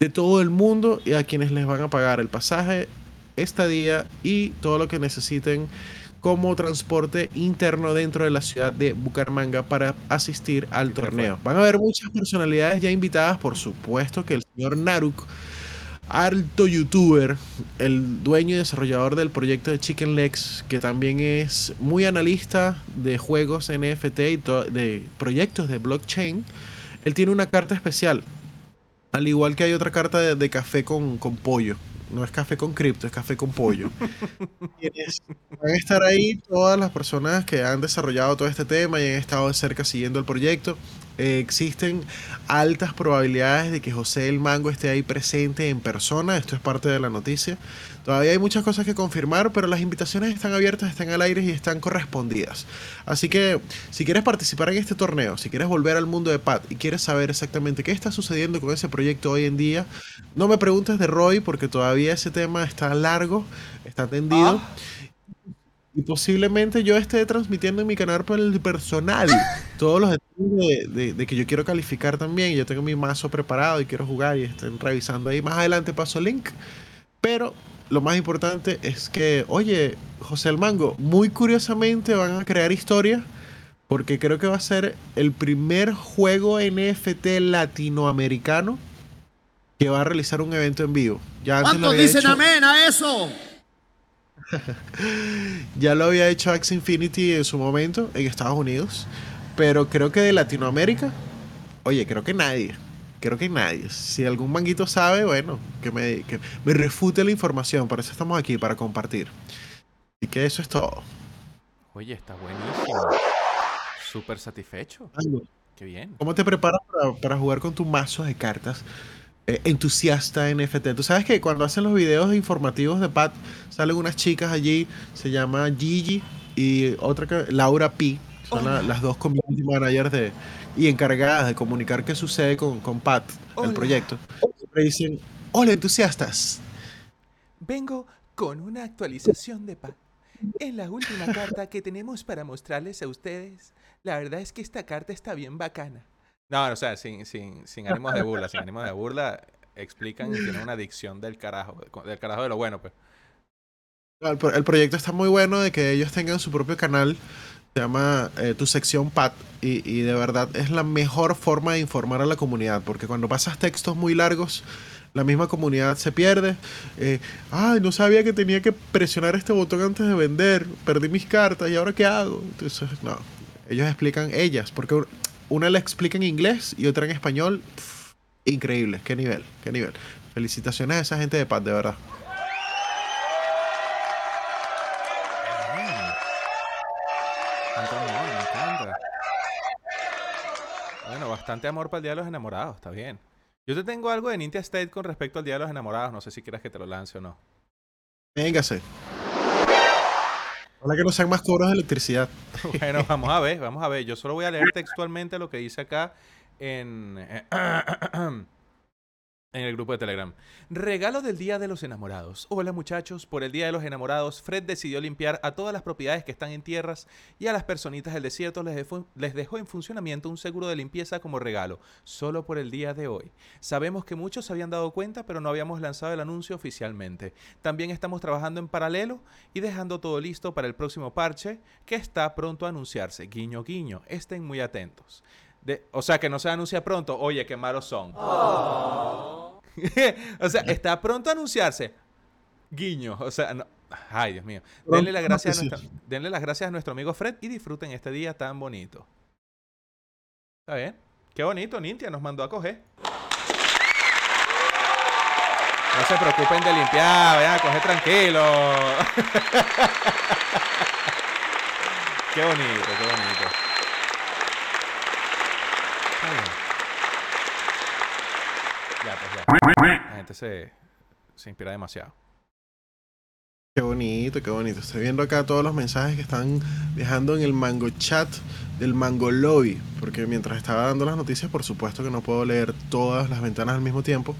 de todo el mundo y a quienes les van a pagar el pasaje, estadía y todo lo que necesiten como transporte interno dentro de la ciudad de Bucaramanga para asistir al torneo. Van a haber muchas personalidades ya invitadas, por supuesto que el señor Naruk, alto youtuber, el dueño y desarrollador del proyecto de Chicken Legs, que también es muy analista de juegos NFT y de proyectos de blockchain, él tiene una carta especial al igual que hay otra carta de, de café con, con pollo. No es café con cripto, es café con pollo. *laughs* Tienes- van a estar ahí todas las personas que han desarrollado todo este tema y han estado de cerca siguiendo el proyecto. Eh, existen altas probabilidades de que José el Mango esté ahí presente en persona. Esto es parte de la noticia. Todavía hay muchas cosas que confirmar, pero las invitaciones están abiertas, están al aire y están correspondidas. Así que si quieres participar en este torneo, si quieres volver al mundo de Pat y quieres saber exactamente qué está sucediendo con ese proyecto hoy en día, no me preguntes de Roy porque todavía ese tema está largo, está tendido. Ah. Y posiblemente yo esté transmitiendo en mi canal per- personal todos los detalles de, de- de que yo quiero calificar también. Yo tengo mi mazo preparado y quiero jugar y estén revisando ahí. Más adelante paso el link. Pero lo más importante es que, oye, José el Mango, muy curiosamente van a crear historia porque creo que va a ser el primer juego NFT latinoamericano que va a realizar un evento en vivo. Ya antes lo ¿Cuántos había dicen hecho- amén a eso? *laughs* Ya lo había hecho Axie Infinity en su momento en Estados Unidos, pero creo que de Latinoamérica, oye, creo que nadie. Creo que nadie. Si algún manguito sabe, bueno, que me, que me refute la información. Por eso estamos aquí, para compartir. Así que eso es todo. Oye, está buenísimo. Súper satisfecho. Mango, Qué bien. ¿Cómo te preparas para, para jugar con tu mazo de cartas? Eh, entusiasta NFT. Tú sabes que cuando hacen los videos informativos de Pat, salen unas chicas allí, se llama Gigi y otra que Laura P. Son la- las dos community managers de, y encargadas de comunicar qué sucede con, con Pat, Hola. el proyecto. Siempre dicen, hola entusiastas. Vengo con una actualización de PAC. En la última carta que tenemos para mostrarles a ustedes, la verdad es que esta carta está bien bacana. No, o sea, sin, sin, sin ánimos de burla, sin ánimos de burla, explican y tienen una dicción del carajo, del carajo de lo bueno, pues. El, el proyecto está muy bueno de que ellos tengan su propio canal. Se llama eh, Tu Sección Pat. Y, y de verdad es la mejor forma de informar a la comunidad. Porque cuando pasas textos muy largos, la misma comunidad se pierde. Eh, Ay, no sabía que tenía que presionar este botón antes de vender. Perdí mis cartas. ¿Y ahora qué hago? Entonces, no. Ellos explican, ellas. Porque un- una la explica en inglés y otra en español. Increíble. Qué nivel, qué nivel. Felicitaciones a esa gente de Pat, de verdad. Bastante amor para el Día de los Enamorados, está bien. Yo te tengo algo de Ninja State con respecto al Día de los Enamorados, no sé si quieres que te lo lance o no. Véngase. Ojalá que no sean más cobros de electricidad. *laughs* Bueno, vamos a ver, vamos a ver. Yo solo voy a leer textualmente lo que dice acá en, *clears throat* en el grupo de Telegram. Regalo del Día de los Enamorados. Hola muchachos, por el Día de los Enamorados, Fred decidió limpiar a todas las propiedades que están en tierras y a las personitas del desierto les dejó, en funcionamiento un seguro de limpieza como regalo, solo por el día de hoy. Sabemos que muchos se habían dado cuenta, pero no habíamos lanzado el anuncio oficialmente. También estamos trabajando en paralelo y dejando todo listo para el próximo parche que está pronto a anunciarse. Guiño, guiño, estén muy atentos. De, o sea, que no se anuncia pronto. Oye, qué malos son. *laughs* o sea, está pronto a anunciarse. Guiño. O sea, no. ay, Dios mío. Denle las, gracias a nuestro, denle las gracias a nuestro amigo Fred y disfruten este día tan bonito. ¿Está bien? Qué bonito, Nintia nos mandó a coger. No se preocupen de limpiar, vayan a coger tranquilo. *laughs* qué bonito, qué bonito. Ya, pues ya. La gente se, se inspira demasiado. Qué bonito, qué bonito. Estoy viendo acá todos los mensajes que están viajando en el Mango Chat del Mango Lobby. Porque mientras estaba dando las noticias, por supuesto que no puedo leer todas las ventanas al mismo tiempo.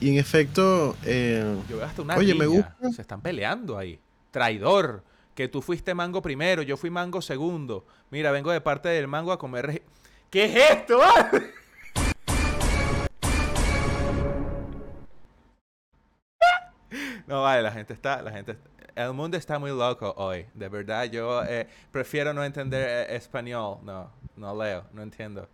Y en efecto. Eh, Yo veo hasta una oye, me gusta. Se están peleando ahí. Traidor. Que tú fuiste mango primero, yo fui mango segundo. Mira, vengo de parte del mango a comer. ¿Qué es esto? No, vale, la gente está, la gente el mundo está muy loco hoy, de verdad. Yo eh, prefiero no entender eh, español, no, no leo, no entiendo.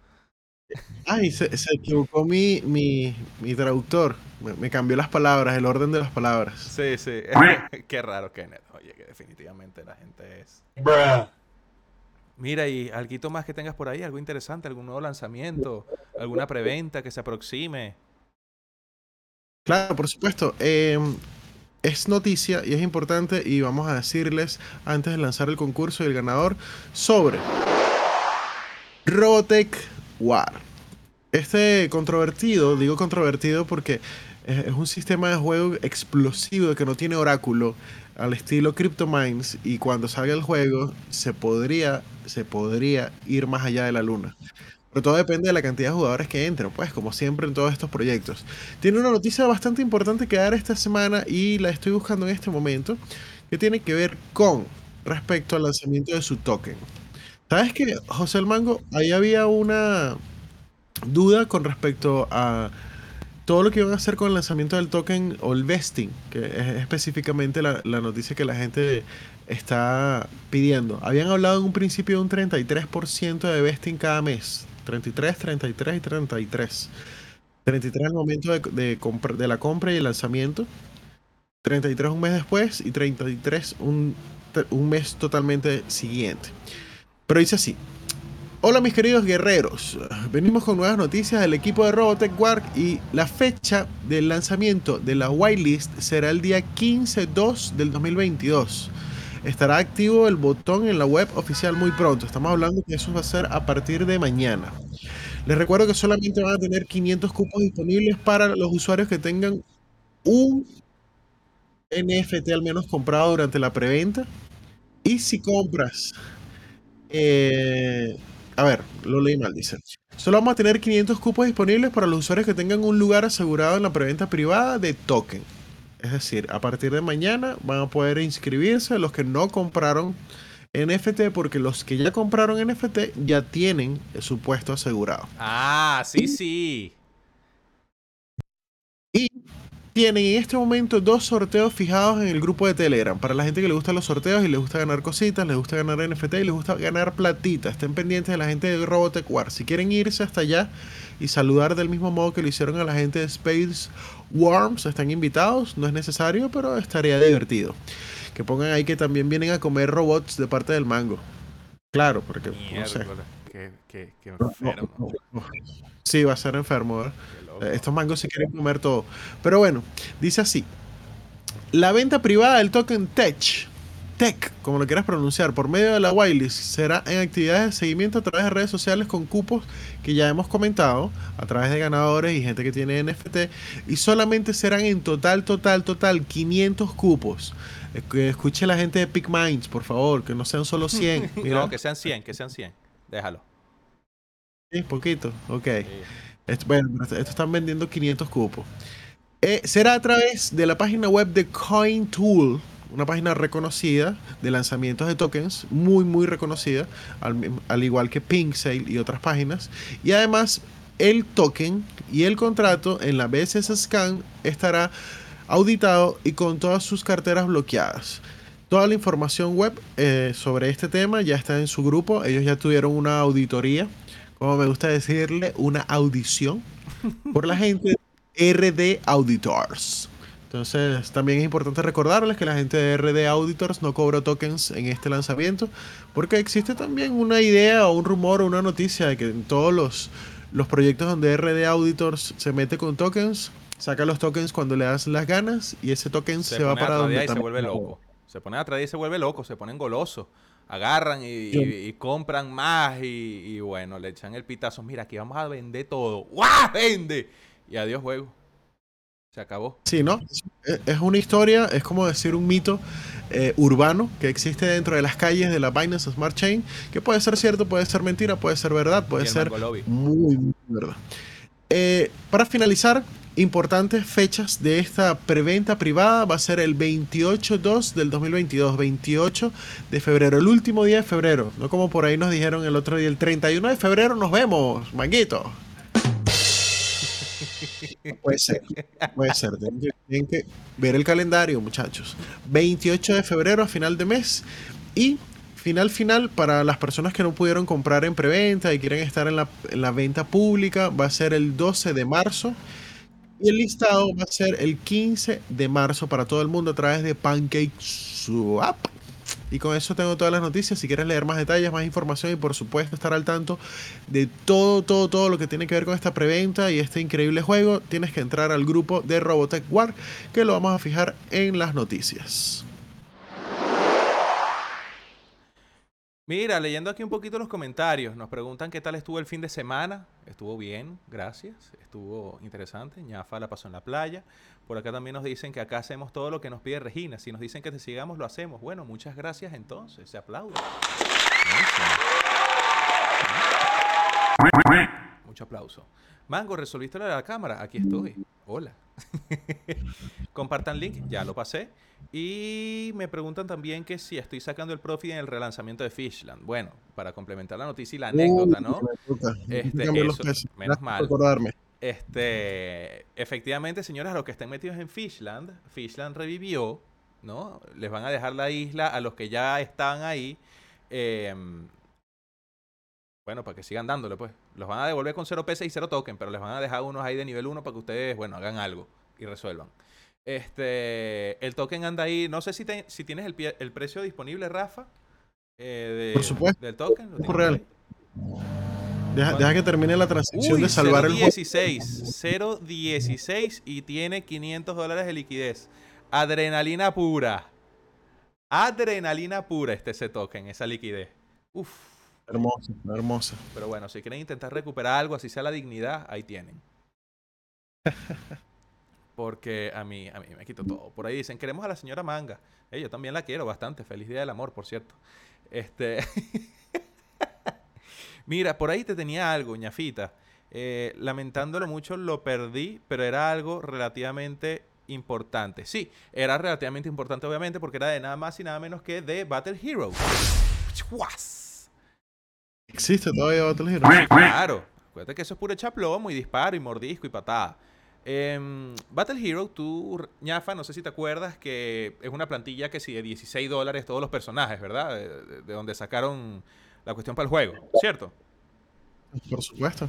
Ay, se, equivocó mi, mi, mi traductor, me, cambió las palabras, el orden de las palabras. Sí, sí, *laughs* qué raro, Kenneth. Oye, que definitivamente la gente es... Mira, y algo más que tengas por ahí, algo interesante, algún nuevo lanzamiento, alguna preventa que se aproxime. Claro, por supuesto. Eh, es noticia y es importante y vamos a decirles antes de lanzar el concurso y el ganador sobre Robotech War. Este controvertido, digo controvertido porque es un sistema de juego explosivo que no tiene oráculo al estilo CryptoMines y cuando salga el juego se podría, se podría ir más allá de la luna. Pero todo depende de la cantidad de jugadores que entren, pues, como siempre en todos estos proyectos. Tiene una noticia bastante importante que dar esta semana y la estoy buscando en este momento, que tiene que ver con respecto al lanzamiento de su token. ¿Sabes que, José el Mango? Ahí había una duda con respecto a todo lo que iban a hacer con el lanzamiento del token o el vesting, que es específicamente la, noticia que la gente está pidiendo. Habían hablado en un principio de un 33% de vesting cada mes. 33, 33 y 33. 33 al momento de, de, de la compra y el lanzamiento. 33 un mes después y 33 un, un mes totalmente siguiente. Pero dice así. Hola mis queridos guerreros, venimos con nuevas noticias del equipo de Robotech Wark y la fecha del lanzamiento de la whitelist será el día 15-2 del 2022 estará activo el botón en la web oficial muy pronto. Estamos hablando que eso va a ser a partir de mañana. Les recuerdo que solamente van a tener 500 cupos disponibles para los usuarios que tengan un NFT al menos comprado durante la preventa. Y si compras, eh, a ver, lo leí mal, dice. Solo vamos a tener 500 cupos disponibles para los usuarios que tengan un lugar asegurado en la preventa privada de token. Es decir, a partir de mañana van a poder inscribirse los que no compraron NFT porque los que ya compraron NFT ya tienen su puesto asegurado. Ah, sí, sí. Tienen en este momento dos sorteos fijados en el grupo de Telegram. Para la gente que le gustan los sorteos y le gusta ganar cositas, le gusta ganar NFT y le gusta ganar platita. Estén pendientes de la gente de Robotech War. Si quieren irse hasta allá y saludar del mismo modo que lo hicieron a la gente de Space Worms. Están invitados, no es necesario, pero estaría divertido. Que pongan ahí que también vienen a comer robots de parte del mango. Claro, porque no sé. Qué, enfermo. Sí, va a ser enfermo. Estos mangos se quieren comer todo. Pero bueno, dice así. La venta privada del token Tech Tech, como lo quieras pronunciar, por medio de la whitelist, será en actividades de seguimiento a través de redes sociales con cupos que ya hemos comentado, a través de ganadores y gente que tiene NFT, y solamente serán en total, total, total 500 cupos. Escuche la gente de Pick Minds, por favor, que no sean solo 100. *laughs* no, que sean 100, que sean 100. Déjalo. Sí, poquito, ok. Bueno, esto están vendiendo 500 cupos. Eh, será a través de la página web de CoinTool, una página reconocida de lanzamientos de tokens, muy, muy reconocida, al, igual que PinkSale y otras páginas. Y además, el token y el contrato en la BSS Scan estará auditado y con todas sus carteras bloqueadas. Toda la información web eh, sobre este tema ya está en su grupo. Ellos ya tuvieron una auditoría, como me gusta decirle, una audición por la gente de RD Auditors. Entonces, también es importante recordarles que la gente de RD Auditors no cobró tokens en este lanzamiento, porque existe también una idea o un rumor o una noticia de que en todos los, los proyectos donde RD Auditors se mete con tokens, saca los tokens cuando le das las ganas y ese token se, va para donde y se vuelve loco. Se pone atrás y se vuelve loco, se ponen golosos. Agarran y, compran más y, y, bueno, le echan el pitazo. Mira, aquí vamos a vender todo. ¡Guau! ¡Vende! Y adiós juego. Se acabó. Sí, ¿no? Es una historia, es como decir un mito eh, urbano que existe dentro de las calles de la Binance Smart Chain, que puede ser cierto, puede ser mentira, puede ser verdad, puede ser muy, muy verdad. Eh, para finalizar, importantes fechas de esta preventa privada va a ser el 28-2 del 2022, 28 de febrero, el último día de febrero, no como por ahí nos dijeron el otro día, el 31 de febrero nos vemos, manguito. Puede ser, puede ser. Tienen que, ver el calendario, muchachos. 28 de febrero a final de mes. Y final final para las personas que no pudieron comprar en preventa y quieren estar en la, en la venta pública va a ser el 12 de marzo. Y el listado va a ser el 15 de marzo para todo el mundo a través de PancakeSwap. Y con eso tengo todas las noticias. Si quieres leer más detalles, más información y por supuesto estar al tanto de todo, todo, todo lo que tiene que ver con esta preventa y este increíble juego, tienes que entrar al grupo de Robotech War, que lo vamos a fijar en las noticias. Mira, leyendo aquí un poquito los comentarios, nos preguntan qué tal estuvo el fin de semana. Estuvo bien, gracias. Estuvo interesante. Ñafa la pasó en la playa. Por acá también nos dicen que acá hacemos todo lo que nos pide Regina. Si nos dicen que te sigamos, lo hacemos. Bueno, muchas gracias entonces. Se aplaude. Mucho aplauso. Mango, ¿resolviste la cámara? Aquí estoy. Hola. *laughs* Compartan link, ya lo pasé. Y me preguntan también que si estoy sacando el profit en el relanzamiento de Fishland. Bueno, para complementar la noticia y la anécdota, ¿no? Este, menos mal. Este, efectivamente, señores, los que estén metidos en Fishland, Fishland revivió, ¿no? Les van a dejar la isla a los que ya están ahí. Em, bueno, para que sigan dándole, pues. Los van a devolver con 0 PC y 0 token, pero les van a dejar unos ahí de nivel 1 para que ustedes, bueno, hagan algo y resuelvan. Este, el token anda ahí. No sé si, si tienes el, el, precio disponible, Rafa. Eh, Por supuesto. Del token. ¿Lo real. Deja, que termine la transacción de salvar 0, el 16, 0.16 y tiene 500 dólares de liquidez. Adrenalina pura. Adrenalina pura este ese token, esa liquidez. Uf. Hermosa, hermosa. Pero bueno, si quieren intentar recuperar algo, así sea la dignidad, ahí tienen. *laughs* Porque a mí, a mí me quito todo. Por ahí dicen, queremos a la señora Manga. yo también la quiero bastante. Feliz Día del Amor, por cierto. Este... *laughs* Mira, por ahí te tenía algo, ñafita. Eh, lamentándolo mucho, lo perdí, pero era algo relativamente importante. Sí, era relativamente importante, obviamente, porque era de nada más y nada menos que de Battle Heroes. ¿Existe todavía Battle Heroes? Claro. Acuérdate que eso es puro chaplomo y disparo y mordisco y patada. Em, Battle Hero, tú, ñafa, no sé si te acuerdas que es una plantilla que sigue 16 dólares todos los personajes, ¿verdad? De, donde sacaron la cuestión para el juego, ¿cierto? Por supuesto.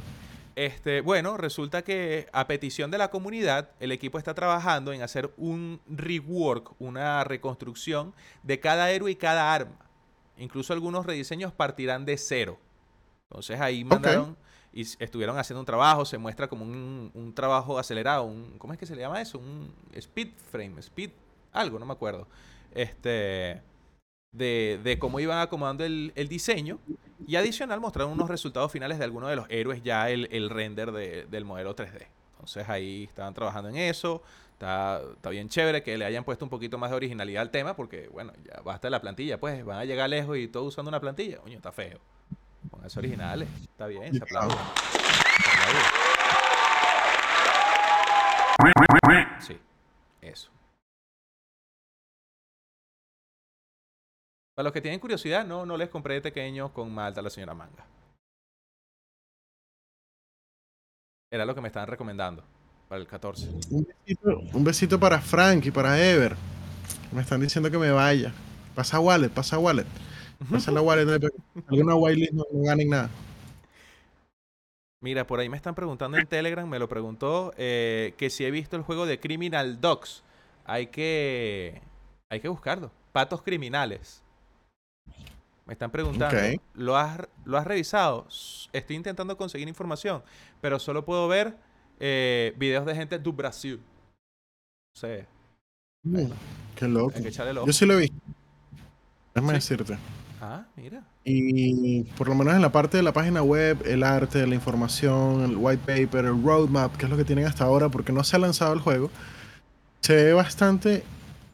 Este, bueno, resulta que a petición de la comunidad, el equipo está trabajando en hacer un rework, una reconstrucción de cada héroe y cada arma. Incluso algunos rediseños partirán de cero. Entonces ahí mandaron y estuvieron haciendo un trabajo, se muestra como un, un, trabajo acelerado, un, ¿cómo es que se le llama eso? Un speed frame, speed, algo, no me acuerdo. Este, de, de cómo iban acomodando el, el diseño. Y adicional mostraron unos resultados finales de algunos de los héroes, ya el, el render de- del modelo 3D. Entonces ahí estaban trabajando en eso. Está, está bien chévere que le hayan puesto un poquito más de originalidad al tema, porque bueno, ya basta de la plantilla, pues van a llegar lejos y todo usando una plantilla. Coño, está feo. Pónganse originales. Está bien, se aplaude. Se aplaude. Sí, eso. Para los que tienen curiosidad, no, no les compré pequeños con Malta a la señora Manga. Era lo que me estaban recomendando para el 14. Un besito, un besito para Frank y para Ever. Me están diciendo que me vaya. Pasa wallet, pasa wallet. La Alguna whitelist no, no ganen nada. Mira, por ahí me están preguntando en Telegram, me lo preguntó, eh, que si he visto el juego de Criminal Dogs. Hay que, hay que buscarlo. Patos criminales. Me están preguntando. ¿lo, has, ¿lo has revisado? Estoy intentando conseguir información, pero solo puedo ver eh, videos de gente du Brasil. No sé, Mm, qué loco. hay que. Yo sí lo he visto. Déjame ¿Sí? decirte. Ah, mira. Y por lo menos en la parte de la página web, el arte, la información, el white paper, el roadmap, que es lo que tienen hasta ahora, porque no se ha lanzado el juego, se ve bastante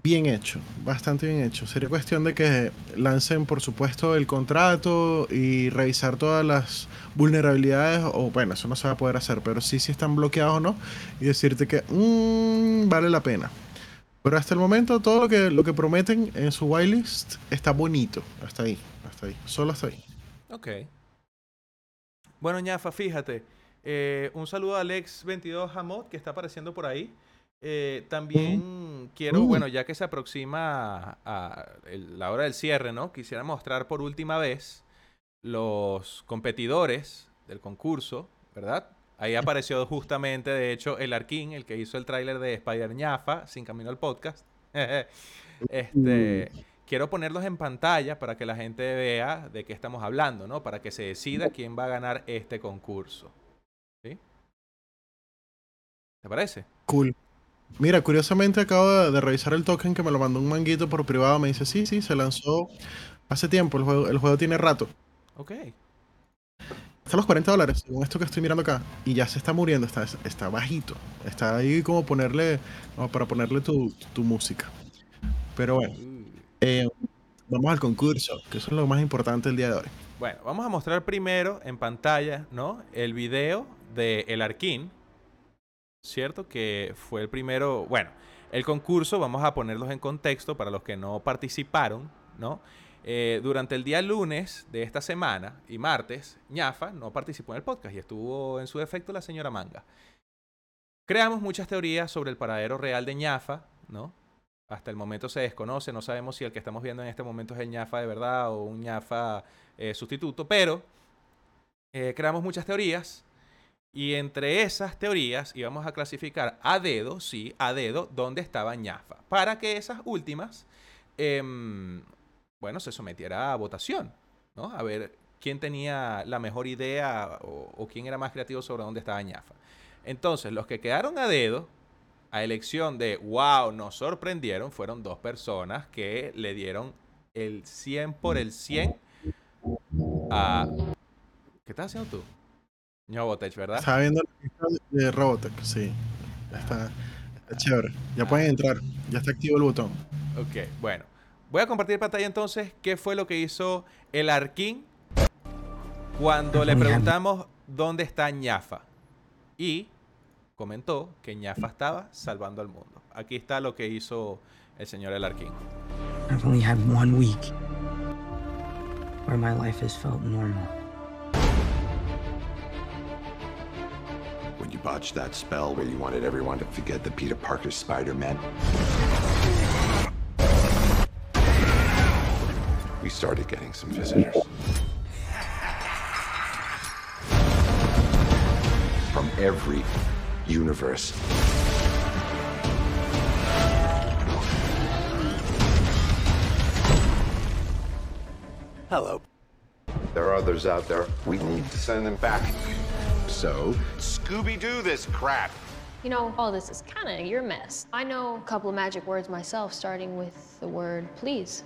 bien hecho, bastante bien hecho. Sería cuestión de que lancen, por supuesto, el contrato y revisar todas las vulnerabilidades, o bueno, eso no se va a poder hacer, pero sí si están bloqueados o no, y decirte que mm, vale la pena. Pero hasta el momento todo lo que, lo que prometen en su whitelist está bonito. Hasta ahí, hasta ahí, solo hasta ahí. Ok. Bueno, ñafa, fíjate. eh, un saludo a Alex22 Hamot, que está apareciendo por ahí. Eh, también quiero, bueno, ya que se aproxima a el- la hora del cierre, ¿no? Quisiera mostrar por última vez los competidores del concurso, ¿verdad? Ahí apareció justamente, de hecho, el Arquín, el que hizo el tráiler de Spider ñafa, sin camino al podcast. *laughs* este, quiero ponerlos en pantalla para que la gente vea de qué estamos hablando, ¿no? Para que se decida quién va a ganar este concurso. ¿Sí? ¿Te parece? Cool. Mira, curiosamente acabo de, de revisar el token que me lo mandó un manguito por privado. Me dice, sí, sí, se lanzó hace tiempo. El juego, el juego tiene rato. Ok. Está a los 40 dólares, según esto que estoy mirando acá. Y ya se está muriendo, está, está bajito. Está ahí como ponerle, como para ponerle tu, tu música. Pero bueno, Uh. eh, vamos al concurso, que eso es lo más importante el día de hoy. Bueno, vamos a mostrar primero en pantalla, ¿no? El video de El Arquín, ¿cierto? Que fue el primero, bueno, el concurso, vamos a ponerlos en contexto para los que no participaron, ¿no? Eh, durante el día lunes de esta semana y martes, ñafa no participó en el podcast y estuvo en su defecto la señora Manga. Creamos muchas teorías sobre el paradero real de ñafa, ¿no? Hasta el momento se desconoce, no sabemos si el que estamos viendo en este momento es el ñafa de verdad o un ñafa eh, sustituto, pero eh, creamos muchas teorías y entre esas teorías íbamos a clasificar a dedo, sí, a dedo, dónde estaba ñafa, para que esas últimas, em, bueno, se sometiera a votación, ¿no? A ver quién tenía la mejor idea o, o quién era más creativo sobre dónde estaba ñafa. Entonces, los que quedaron a dedo, a elección de wow, nos sorprendieron, fueron dos personas que le dieron el 100 por el 100 a... ¿Qué estás haciendo tú? No, Botech, ¿verdad? Estaba viendo de Robotech, sí. Está, está chévere. Ya pueden entrar, ya está activo el botón. Ok, bueno. Voy a compartir pantalla entonces qué fue lo que hizo el Arquín cuando le preguntamos dónde está ñafa. Y comentó que ñafa estaba salvando al mundo. Aquí está lo que hizo el señor El Arquín. I've only had one week where my life has felt normal. When you botched that spell where you wanted everyone to forget that Peter Parker's Spider-Man. We started getting some visitors. From every universe. Hello. There are others out there. We need to send them back. So, Scooby Doo this crap. You know, all this is kind of your mess. I know a couple of magic words myself, starting with the word please.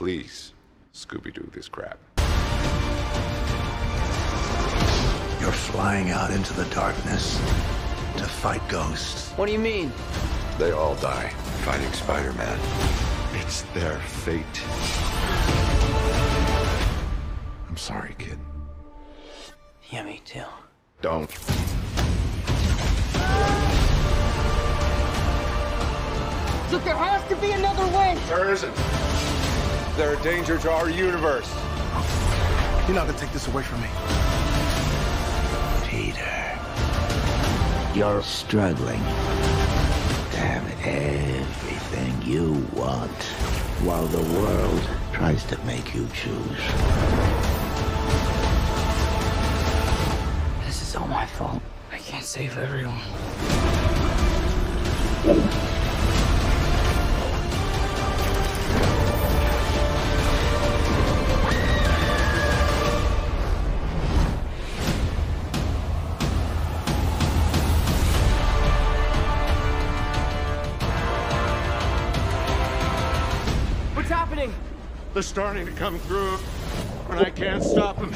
Please, Scooby Doo this crap. You're flying out into the darkness to fight ghosts. What do you mean? They all die fighting Spider Man. It's their fate. I'm sorry, kid. Yeah, me too. Don't. Look, there has to be another way. There isn't. They're a danger to our universe. You're not gonna take this away from me. Peter, you're struggling to have everything you want while the world tries to make you choose. This is all my fault. I can't save everyone. They're starting to come through, and I can't stop them.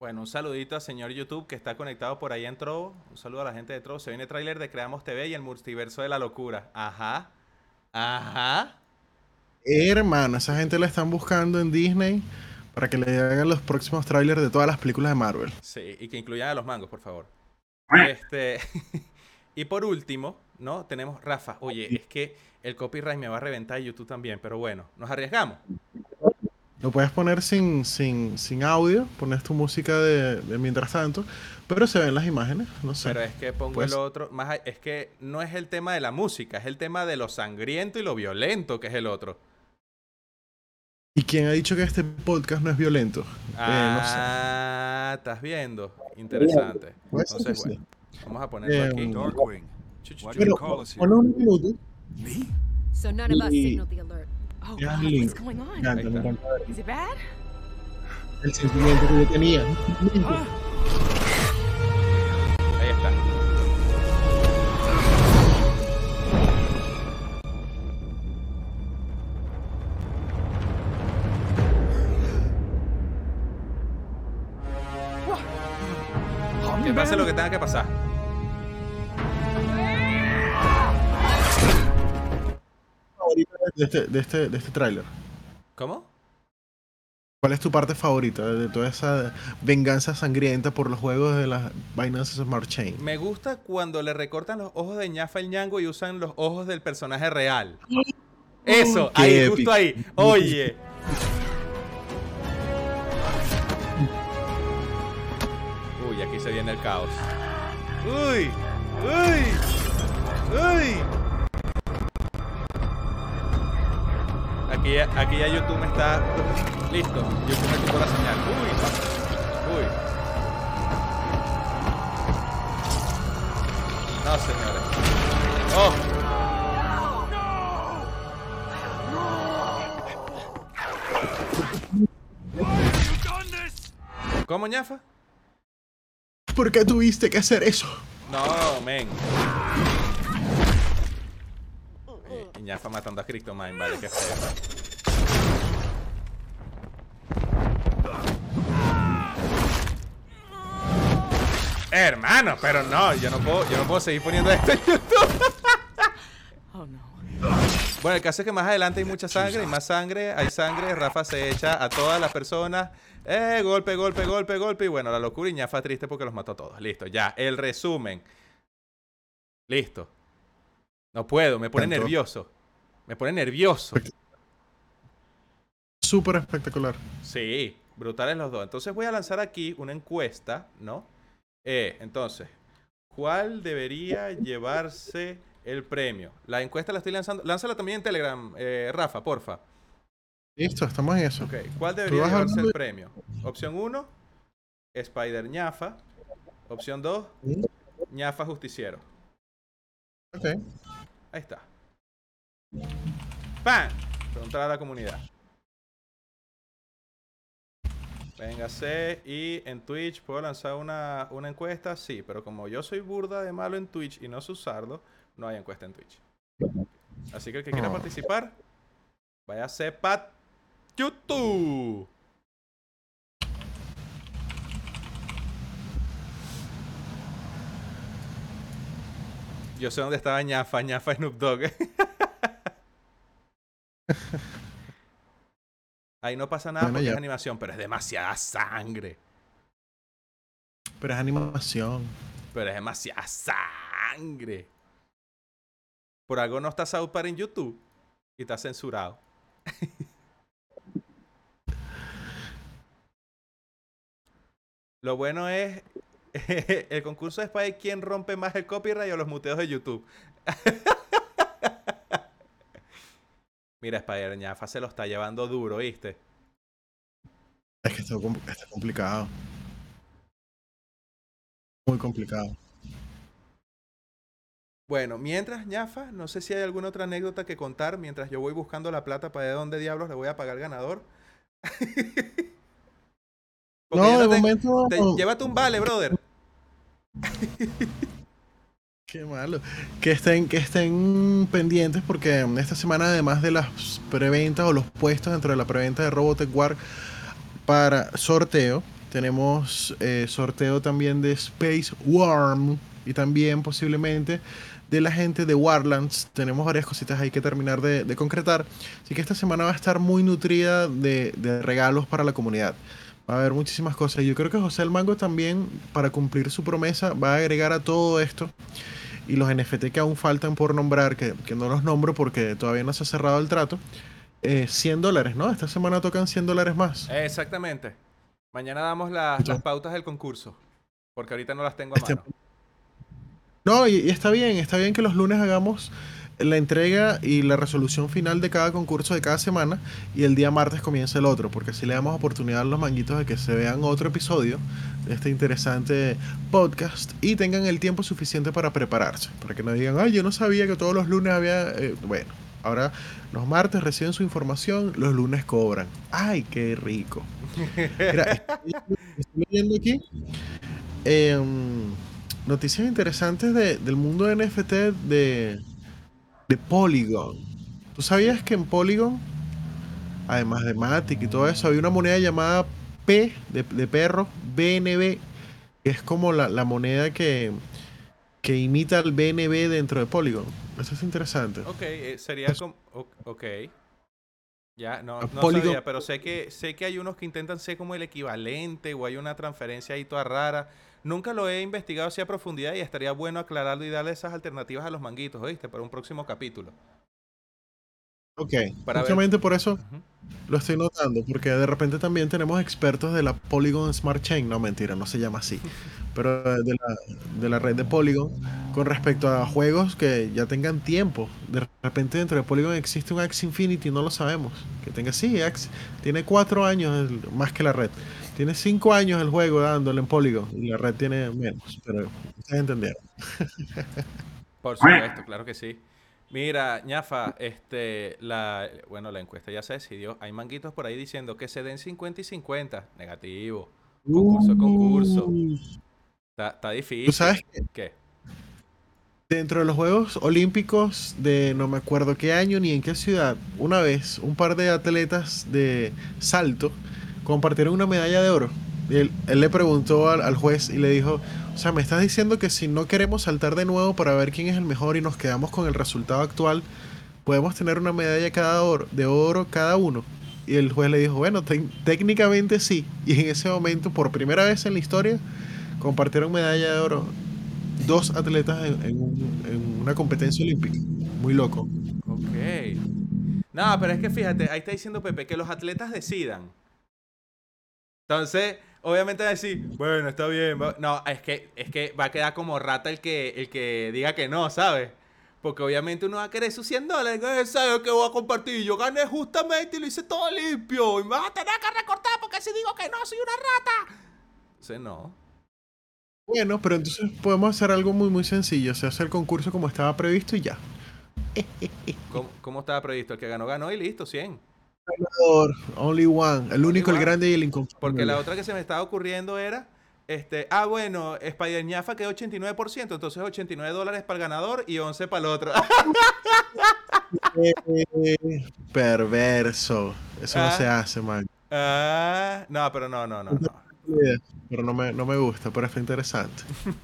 Bueno, un saludito a señor YouTube que está conectado por ahí en Trovo. Un saludo a la gente de Trovo. Se viene tráiler de Creamos TV y el multiverso de la locura. Ajá. Ajá. Hermano, esa gente la están buscando en Disney para que le hagan los próximos trailers de todas las películas de Marvel. Sí, y que incluyan a los mangos, por favor. Este. *laughs* y por último, ¿no? Tenemos Rafa. Oye, es que el copyright me va a reventar y YouTube también, pero bueno, nos arriesgamos. Lo puedes poner sin, sin, sin audio, pones tu música de, de mientras tanto, pero se ven las imágenes, no sé. Pero es que pongo Pues- el otro. Más, a- es que no es el tema de la música, es el tema de lo sangriento y lo violento que es el otro. ¿Y quién ha dicho que este podcast no es violento? Eh, no sé. Ah, estás viendo. Interesante. Puede ser Entonces, bueno, vamos a ponerlo Eh, aquí. Darkwing, Here? ponle un minuto. Me? So none of us signaled the alert. Oh God, what's going on? Is it bad? el sentimiento que yo tenía. Ahí está. Que pase lo que tenga que pasar. De este, de este, de este tráiler? ¿Cómo? ¿Cuál es tu parte favorita de toda esa venganza sangrienta por los juegos de las Binance Smart Chain? Me gusta cuando le recortan los ojos de ñafa el ñango y usan los ojos del personaje real. Eso, Qué ahí, épico. justo ahí. Oye. Uy, aquí se viene el caos. Uy, uy, uy. Aquí, ya- aquí ya YouTube me está listo. YouTube me quitó la señal. Uy, uy. No, señores. Oh. ¿Cómo, ñafa? ¿Por qué tuviste que hacer eso? No, men. Y ñafa matando a Cryptomine, vale, qué feo. Hermano, pero no, yo no puedo, yo no puedo seguir poniendo esto en YouTube. *laughs* Oh no. Bueno, el caso es que más adelante hay mucha sangre y más sangre, hay sangre, Rafa se echa a todas las personas, eh, golpe, golpe, golpe, golpe, y bueno, la locura y ñafa triste porque los mató a todos. Listo, ya, el resumen. Listo. No puedo, me pone Tanto. nervioso. Me pone nervioso. Súper espectacular. Sí, brutales los dos. Entonces voy a lanzar aquí una encuesta, ¿no? Eh, entonces, ¿cuál debería llevarse el premio? La encuesta la estoy lanzando. Lánzala también en Telegram, eh, Rafa, porfa. Listo, estamos en eso. Ok, ¿cuál debería llevarse hablando el premio? Opción 1, Spider ñafa. Opción 2, Sí. ñafa justiciero. Ok. Ahí está. ¡Pam! Preguntar a la comunidad. Véngase. Y en Twitch, ¿puedo lanzar una, una encuesta? Sí, pero como yo soy burda de malo en Twitch y no sé usarlo, no hay encuesta en Twitch. Así que el que quiera participar, vaya a sepa YouTube. Yo sé dónde estaba ñafa, ñafa Snoop Dogg. *laughs* Ahí no pasa nada Bueno, porque ya. es animación, pero es demasiada sangre. Pero es animación. Pero es demasiada sangre. Por algo no está South Park en YouTube y está censurado. *laughs* Lo bueno es *laughs* el concurso es para ver quién rompe más el copyright o los muteos de YouTube. *laughs* Mira, Spider ñafa se lo está llevando duro, ¿viste? Es que está, está complicado. Muy complicado. Bueno, mientras, ñafa, no sé si hay alguna otra anécdota que contar mientras yo voy buscando la plata para ver dónde diablos le voy a pagar al ganador. *laughs* No, de momento. te- llévate un vale, brother. *laughs* Qué malo. Que estén, que estén pendientes porque esta semana, además de las preventas o los puestos dentro de la preventa de Robotech War para sorteo, tenemos eh, sorteo también de Space Worm y también posiblemente de la gente de Warlands. Tenemos varias cositas ahí que terminar de, de concretar. Así que esta semana va a estar muy nutrida de, de regalos para la comunidad. Va a haber muchísimas cosas. Yo creo que José el Mango también, para cumplir su promesa, va a agregar a todo esto y los NFT que aún faltan por nombrar, que, que no los nombro porque todavía no se ha cerrado el trato, eh, 100 dólares, ¿no? Esta semana tocan 100 dólares más. Exactamente. Mañana damos la- las pautas del concurso. Porque ahorita no las tengo a Este- mano. No, y, y está bien, está bien que los lunes hagamos la entrega y la resolución final de cada concurso de cada semana y el día martes comienza el otro, porque así le damos oportunidad a los manguitos de que se vean otro episodio de este interesante podcast y tengan el tiempo suficiente para prepararse, para que no digan, ay, yo no sabía que todos los lunes había... eh", bueno, ahora los martes reciben su información, los lunes cobran. ¡Ay, qué rico! Mira, estoy, *laughs* estoy leyendo aquí em, noticias interesantes de- del mundo de NFT de, de Polygon. ¿Tú sabías que en Polygon, además de Matic y todo eso, había una moneda llamada P de, de perro, BNB, que es como la, la moneda que, que imita al BNB dentro de Polygon? Eso es interesante. Ok, eh, sería como... Ok. Ya, no, no Polygon- sabía, pero sé que, sé que hay unos que intentan ser como el equivalente o hay una transferencia ahí toda rara. Nunca lo he investigado así a profundidad y estaría bueno aclararlo y darle esas alternativas a los manguitos, ¿oíste? Para un próximo capítulo. Ok, Para ver- justamente por eso lo estoy notando, porque de repente también tenemos expertos de la Polygon Smart Chain, no mentira, no se llama así, *laughs* pero de la, de la red de Polygon, con respecto a juegos que ya tengan tiempo. De repente dentro de Polygon existe un Axie Infinity, no lo sabemos. Que tenga, sí, Axie, tiene cuatro años más que la red. Tiene cinco años el juego dándole en Polygon y la red tiene menos, pero ustedes entendieron. *laughs* Por supuesto, claro que sí. Mira, ñafa, este, la, bueno, la encuesta ya se decidió. Hay manguitos por ahí diciendo que se den 50 y 50. Negativo. Concurso, concurso. Está, está difícil. Tú sabes que ¿Qué? Dentro de los Juegos Olímpicos de no me acuerdo qué año ni en qué ciudad, una vez un par de atletas de salto compartieron una medalla de oro. Y él, le preguntó al, al juez y le dijo, o sea, me estás diciendo que si no queremos saltar de nuevo para ver quién es el mejor y nos quedamos con el resultado actual, podemos tener una medalla cada oro, de oro cada uno. Y el juez le dijo, bueno, técnicamente sí. Y en ese momento, por primera vez en la historia, compartieron medalla de oro dos atletas en, en una competencia olímpica. Muy loco. Ok. No, pero es que fíjate, ahí está diciendo Pepe que los atletas decidan. Entonces, obviamente va a decir, bueno, está bien. va-". No, es que, es que va a quedar como rata el que, el que diga que no, ¿sabes? Porque obviamente uno va a querer sus 100 dólares. "Eh, ¿Sabes qué voy a compartir? Yo gané justamente y lo hice todo limpio. Y me vas a tener que recortar porque si digo que no, soy una rata. Entonces, no. Bueno, pero entonces podemos hacer algo muy muy sencillo. Se hace el concurso como estaba previsto y ya. ¿Cómo, cómo estaba previsto? El que ganó, ganó y listo, 100. Ganador, Only one. El único, el grande y el inconforme. Porque la otra que se me estaba ocurriendo era Este, ah, bueno, Spider ñafa quedó 89%, entonces 89 dólares para el ganador y 11 para el otro. Eh, *laughs* perverso. Eso no Ah. se hace, man. ah, no, pero no, no, no, no. Pero no me, no me gusta, pero está interesante. *laughs*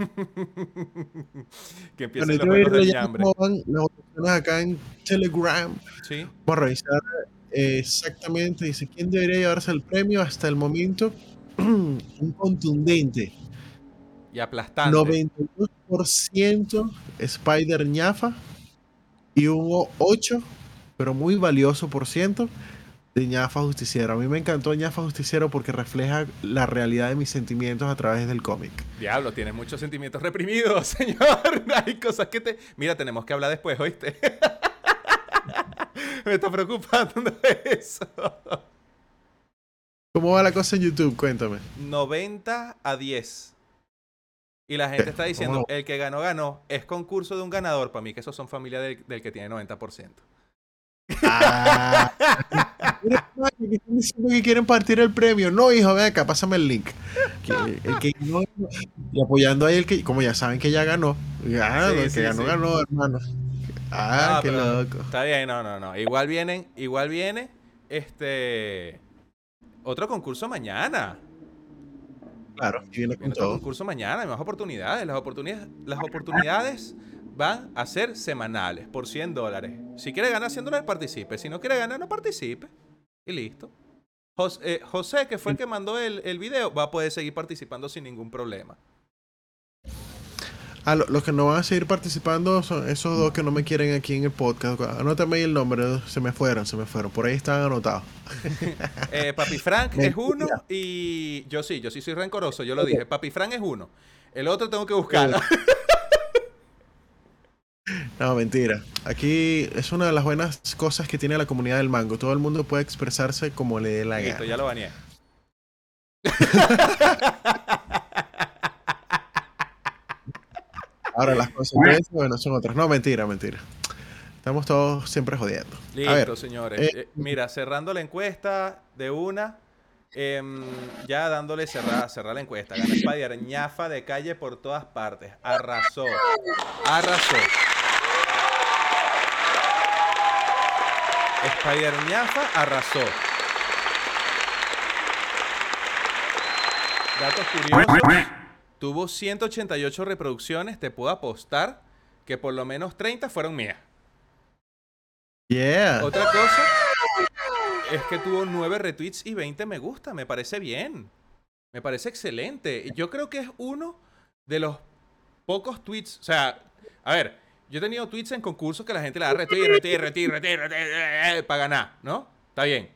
Que Bueno, empiecen yo los juegos hambre. las votaciones acá en Telegram. Sí. Vamos a revisar exactamente. Dice, ¿quién debería llevarse el premio hasta el momento? *clears throat* Un contundente. Y aplastante. 92% Spider ñafa y un 8, pero muy valioso por ciento de ñafa justiciero. A mí me encantó ñafa justiciero porque refleja la realidad de mis sentimientos a través del cómic. Diablo, tienes muchos sentimientos reprimidos, *laughs* señor. Hay cosas que te. Mira, tenemos que hablar después, ¿oíste? *laughs* Me está preocupando *laughs* eso. ¿Cómo va la cosa en YouTube? Cuéntame. 90 a 10. Y la gente está diciendo, el que ganó, ganó. Es concurso de un ganador. Para mí que esos son familia del, del que tiene 90%. Ah, están *laughs* diciendo que quieren partir el premio. No, hijo, ven acá, pásame el link. Que- el que ganó, y apoyando ahí el que, como ya saben que ya ganó. Sí, el que sí, ganó, sí. ganó, hermano. Ah, Ah, qué loco. Está bien, no, no, no. Igual vienen, igual viene este otro concurso mañana. Claro, y viene con otro todo. concurso mañana, hay más oportunidades. Las oportunidades, las oportunidades van a ser semanales por 100 dólares. Si quiere ganar 100 dólares, participe. Si no quiere ganar, no participe. Y listo. Jos- eh, José, que fue el que mandó el, el video, va a poder seguir participando sin ningún problema. Ah, lo- los que no van a seguir participando son esos dos que no me quieren aquí en el podcast. Anótame ahí el nombre, se me fueron, se me fueron. Por ahí están anotados. *laughs* Eh, Papi Frank es uno y yo sí, yo sí soy rencoroso, yo lo dije. Papi Frank es uno. El otro tengo que buscarlo. *laughs* No, mentira. Aquí es una de las buenas cosas que tiene la comunidad del mango. Todo el mundo puede expresarse como le dé la Listo, gana. ya lo baneé. *laughs* Ahora las consecuencias, bueno, son otras. No, mentira, mentira. Estamos todos siempre jodiendo. Listo, a ver, señores. eh, Eh, mira, cerrando la encuesta de una. em, ya dándole cerrada, cerrar la encuesta. Gana Spider ñafa de calle por todas partes. Arrasó. Arrasó. Spider ñafa arrasó. Datos curiosos. Tuvo 188 reproducciones. Te puedo apostar que por lo menos 30 fueron mías. yeah. Otra cosa es que tuvo 9 retweets y 20 me gusta. Me parece bien. Me parece excelente. Yo creo que es uno de los pocos tweets. O sea, a ver, yo he tenido tweets en concursos que la gente le da retweet, retweet, retweet, retweet, retweet, para ganar, ¿no? Está bien.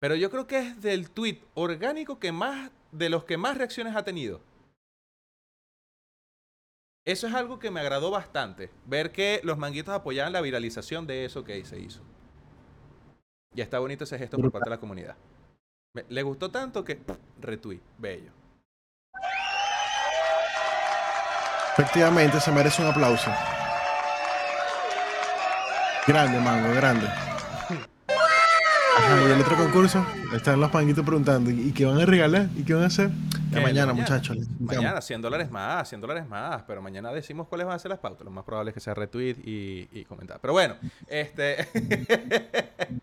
Pero yo creo que es del tweet orgánico que más, de los que más reacciones ha tenido. Eso es algo que me agradó bastante. Ver que los manguitos apoyaban la viralización de eso que se hizo. Y está bonito ese gesto por parte de la comunidad. Me- le gustó tanto que pff, retweet, bello. Efectivamente, se merece un aplauso. Grande, mango, grande. Ajá, y el otro concurso, están los manguitos preguntando, ¿y qué van a regalar? ¿Y qué van a hacer? Ya mañana, Mañana. muchachos. Mañana 100 dólares más, 100 dólares más, pero mañana decimos cuáles van a ser las pautas. Lo más probable es que sea retweet y, y comentar. Pero bueno, este... *laughs*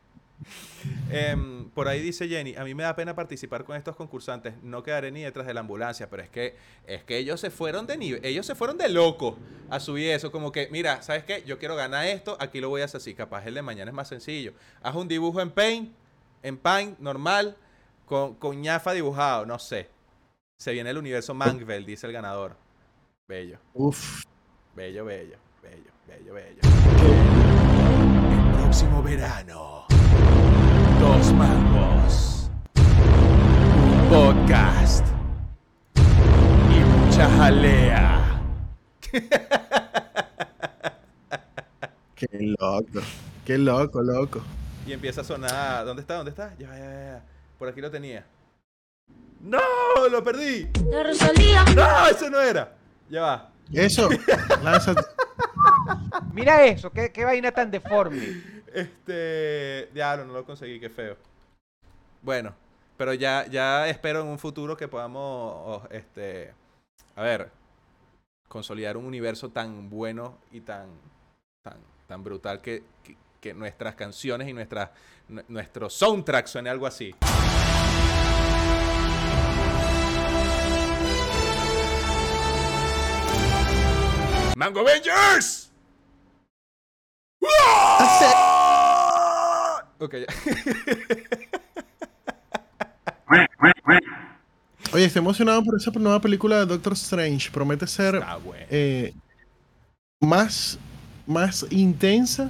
Em, por ahí dice Jenny, a mí me da pena participar con estos concursantes, no quedaré ni detrás de la ambulancia, pero es que es que ellos se fueron de nivel, ellos se fueron de loco a subir eso, como que, mira, ¿sabes qué? Yo quiero ganar esto, aquí lo voy a hacer así, capaz el de mañana es más sencillo. Haz un dibujo en Paint, en Paint normal, con, con ñafa dibujado, no sé. Se viene el universo Mangvel, dice el ganador. Bello, Uf, bello, bello, bello, bello, bello. El próximo verano, dos mangos, un podcast y mucha jalea. *laughs* qué loco. Qué loco, loco. Y empieza a sonar. ¿Dónde está? ¿Dónde está? Ya, ya, ya, ya. Por aquí lo tenía. ¡No! ¡Lo perdí! La Rosalía. ¡No! ¡Eso no era! Ya va. Eso, *laughs* lánzate. Mira eso, qué, qué vaina tan deforme. Este. Diablo, no lo conseguí, qué feo. Bueno, Pero ya, ya espero en un futuro que podamos, oh, este, a ver, consolidar un universo tan bueno y tan, tan, tan brutal que, que, que nuestras canciones y nuestras, nu- nuestro soundtrack suene algo así. ¡Mango Avengers! Ok, ya. Oye, estoy emocionado por esa nueva película de Doctor Strange. Promete ser eh, más, más intensa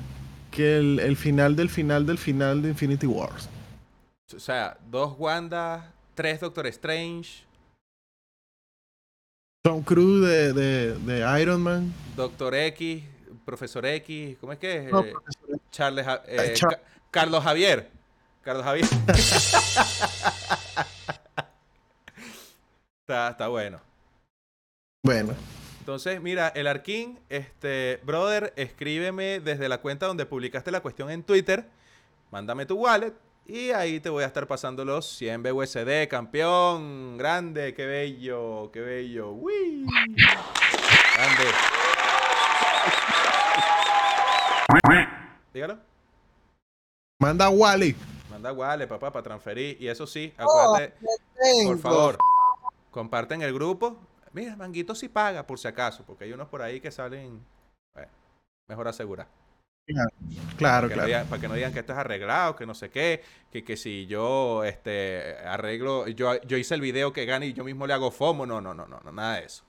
que el, el final del final del final de Infinity Wars. O sea, dos Wanda, tres Doctor Strange, Tom Cruise de, de, de Iron Man. Doctor X, Profesor X, ¿cómo es que es? No, Eh, Charles, eh, Char- Ca- Carlos Javier. Carlos Javier. *laughs* está, está bueno. Bueno, Entonces, mira, el Arquín, este, brother, escríbeme desde la cuenta donde publicaste la cuestión en Twitter, mándame tu wallet y ahí te voy a estar pasando los 100 BUSD, campeón, grande, qué bello, qué bello, uy, grande. Dígalo. manda Wally. Manda wallet, papá, para transferir. Y eso sí, acuérdate, por favor, comparten el grupo. Mira, Manguito sí paga, por si acaso, porque hay unos por ahí que salen. bueno, mejor asegurar. Claro, Para que, no claro. digan, para que no digan que esto es arreglado, que no sé qué, que, que si yo este, arreglo, yo, yo hice el video que gane y yo mismo le hago FOMO. No, no, no, no, no nada de eso.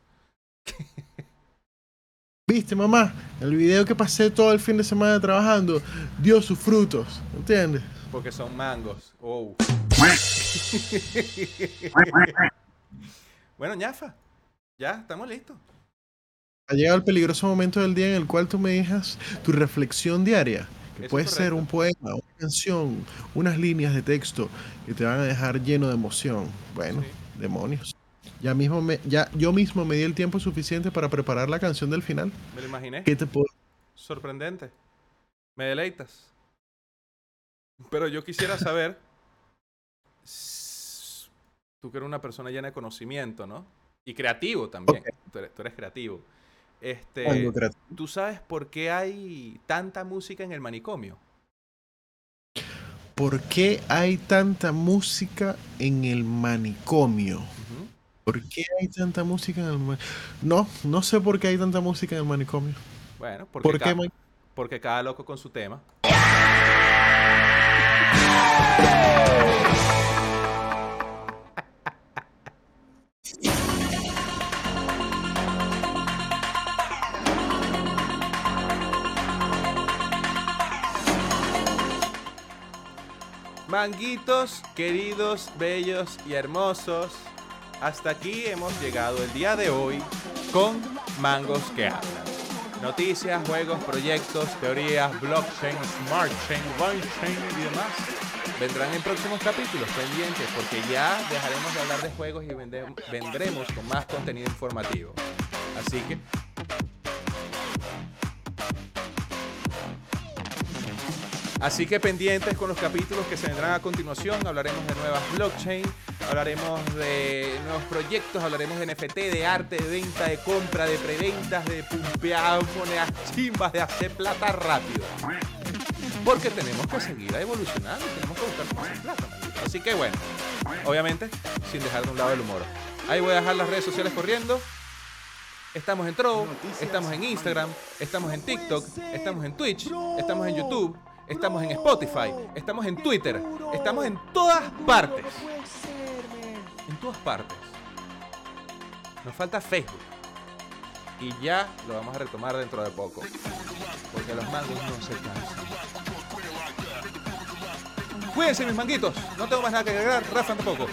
*laughs* Viste, mamá, el video que pasé todo el fin de semana trabajando dio sus frutos. ¿Entiendes? Porque son mangos. Oh. *laughs* *laughs* bueno, ñafa. Ya, estamos listos. Ha llegado el peligroso momento del día en el cual tú me dejas tu reflexión diaria. Que Eso puede ser un poema, una canción, unas líneas de texto que te van a dejar lleno de emoción. Bueno, Sí. demonios. Ya mismo me, ya yo mismo me di el tiempo suficiente para preparar la canción del final. Me lo imaginé. ¿Qué te puedo Sorprendente. Me deleitas. Pero yo quisiera saber. Tú que eres una persona llena de conocimiento, ¿no? Y creativo también. Tú, eres, tú eres creativo. Este. ¿Tú sabes por qué hay tanta música en el manicomio? ¿Por qué hay tanta música en el manicomio? ¿Por qué hay tanta música en el manicomio? No, no sé por qué hay tanta música en el manicomio. Bueno, porque, ¿Por qué, ca- man- porque cada loco con su tema. *laughs* Manguitos, queridos, bellos y hermosos, hasta aquí hemos llegado el día de hoy con Mangos que hablan. Noticias, juegos, proyectos, teorías, blockchain, smart chain, blockchain y demás vendrán en próximos capítulos pendientes porque ya dejaremos de hablar de juegos y vendremos con más contenido informativo. Así que Así que pendientes con los capítulos que se vendrán a continuación. Hablaremos de nuevas blockchain, hablaremos de nuevos proyectos, hablaremos de NFT, de arte, de venta, de compra, de preventas, de pumpear monedas chimbas, de hacer plata rápido. Porque tenemos que seguir evolucionando, tenemos que buscar hacer plata. Así que bueno, obviamente sin dejar de un lado el humor. Ahí voy a dejar las redes sociales corriendo. Estamos en Trovo, estamos en Instagram, estamos en TikTok, estamos en Twitch, estamos en YouTube, estamos en Spotify, estamos en Twitter, estamos en todas partes. En todas partes. Nos falta Facebook. Y ya lo vamos a retomar dentro de poco. Porque los mangos no se cansan. Cuídense mis manguitos. No tengo más nada que agregar. Rafa tampoco.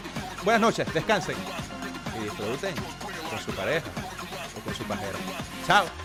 Buenas noches. Descansen. Y disfruten con su pareja o con su pajero. Chao.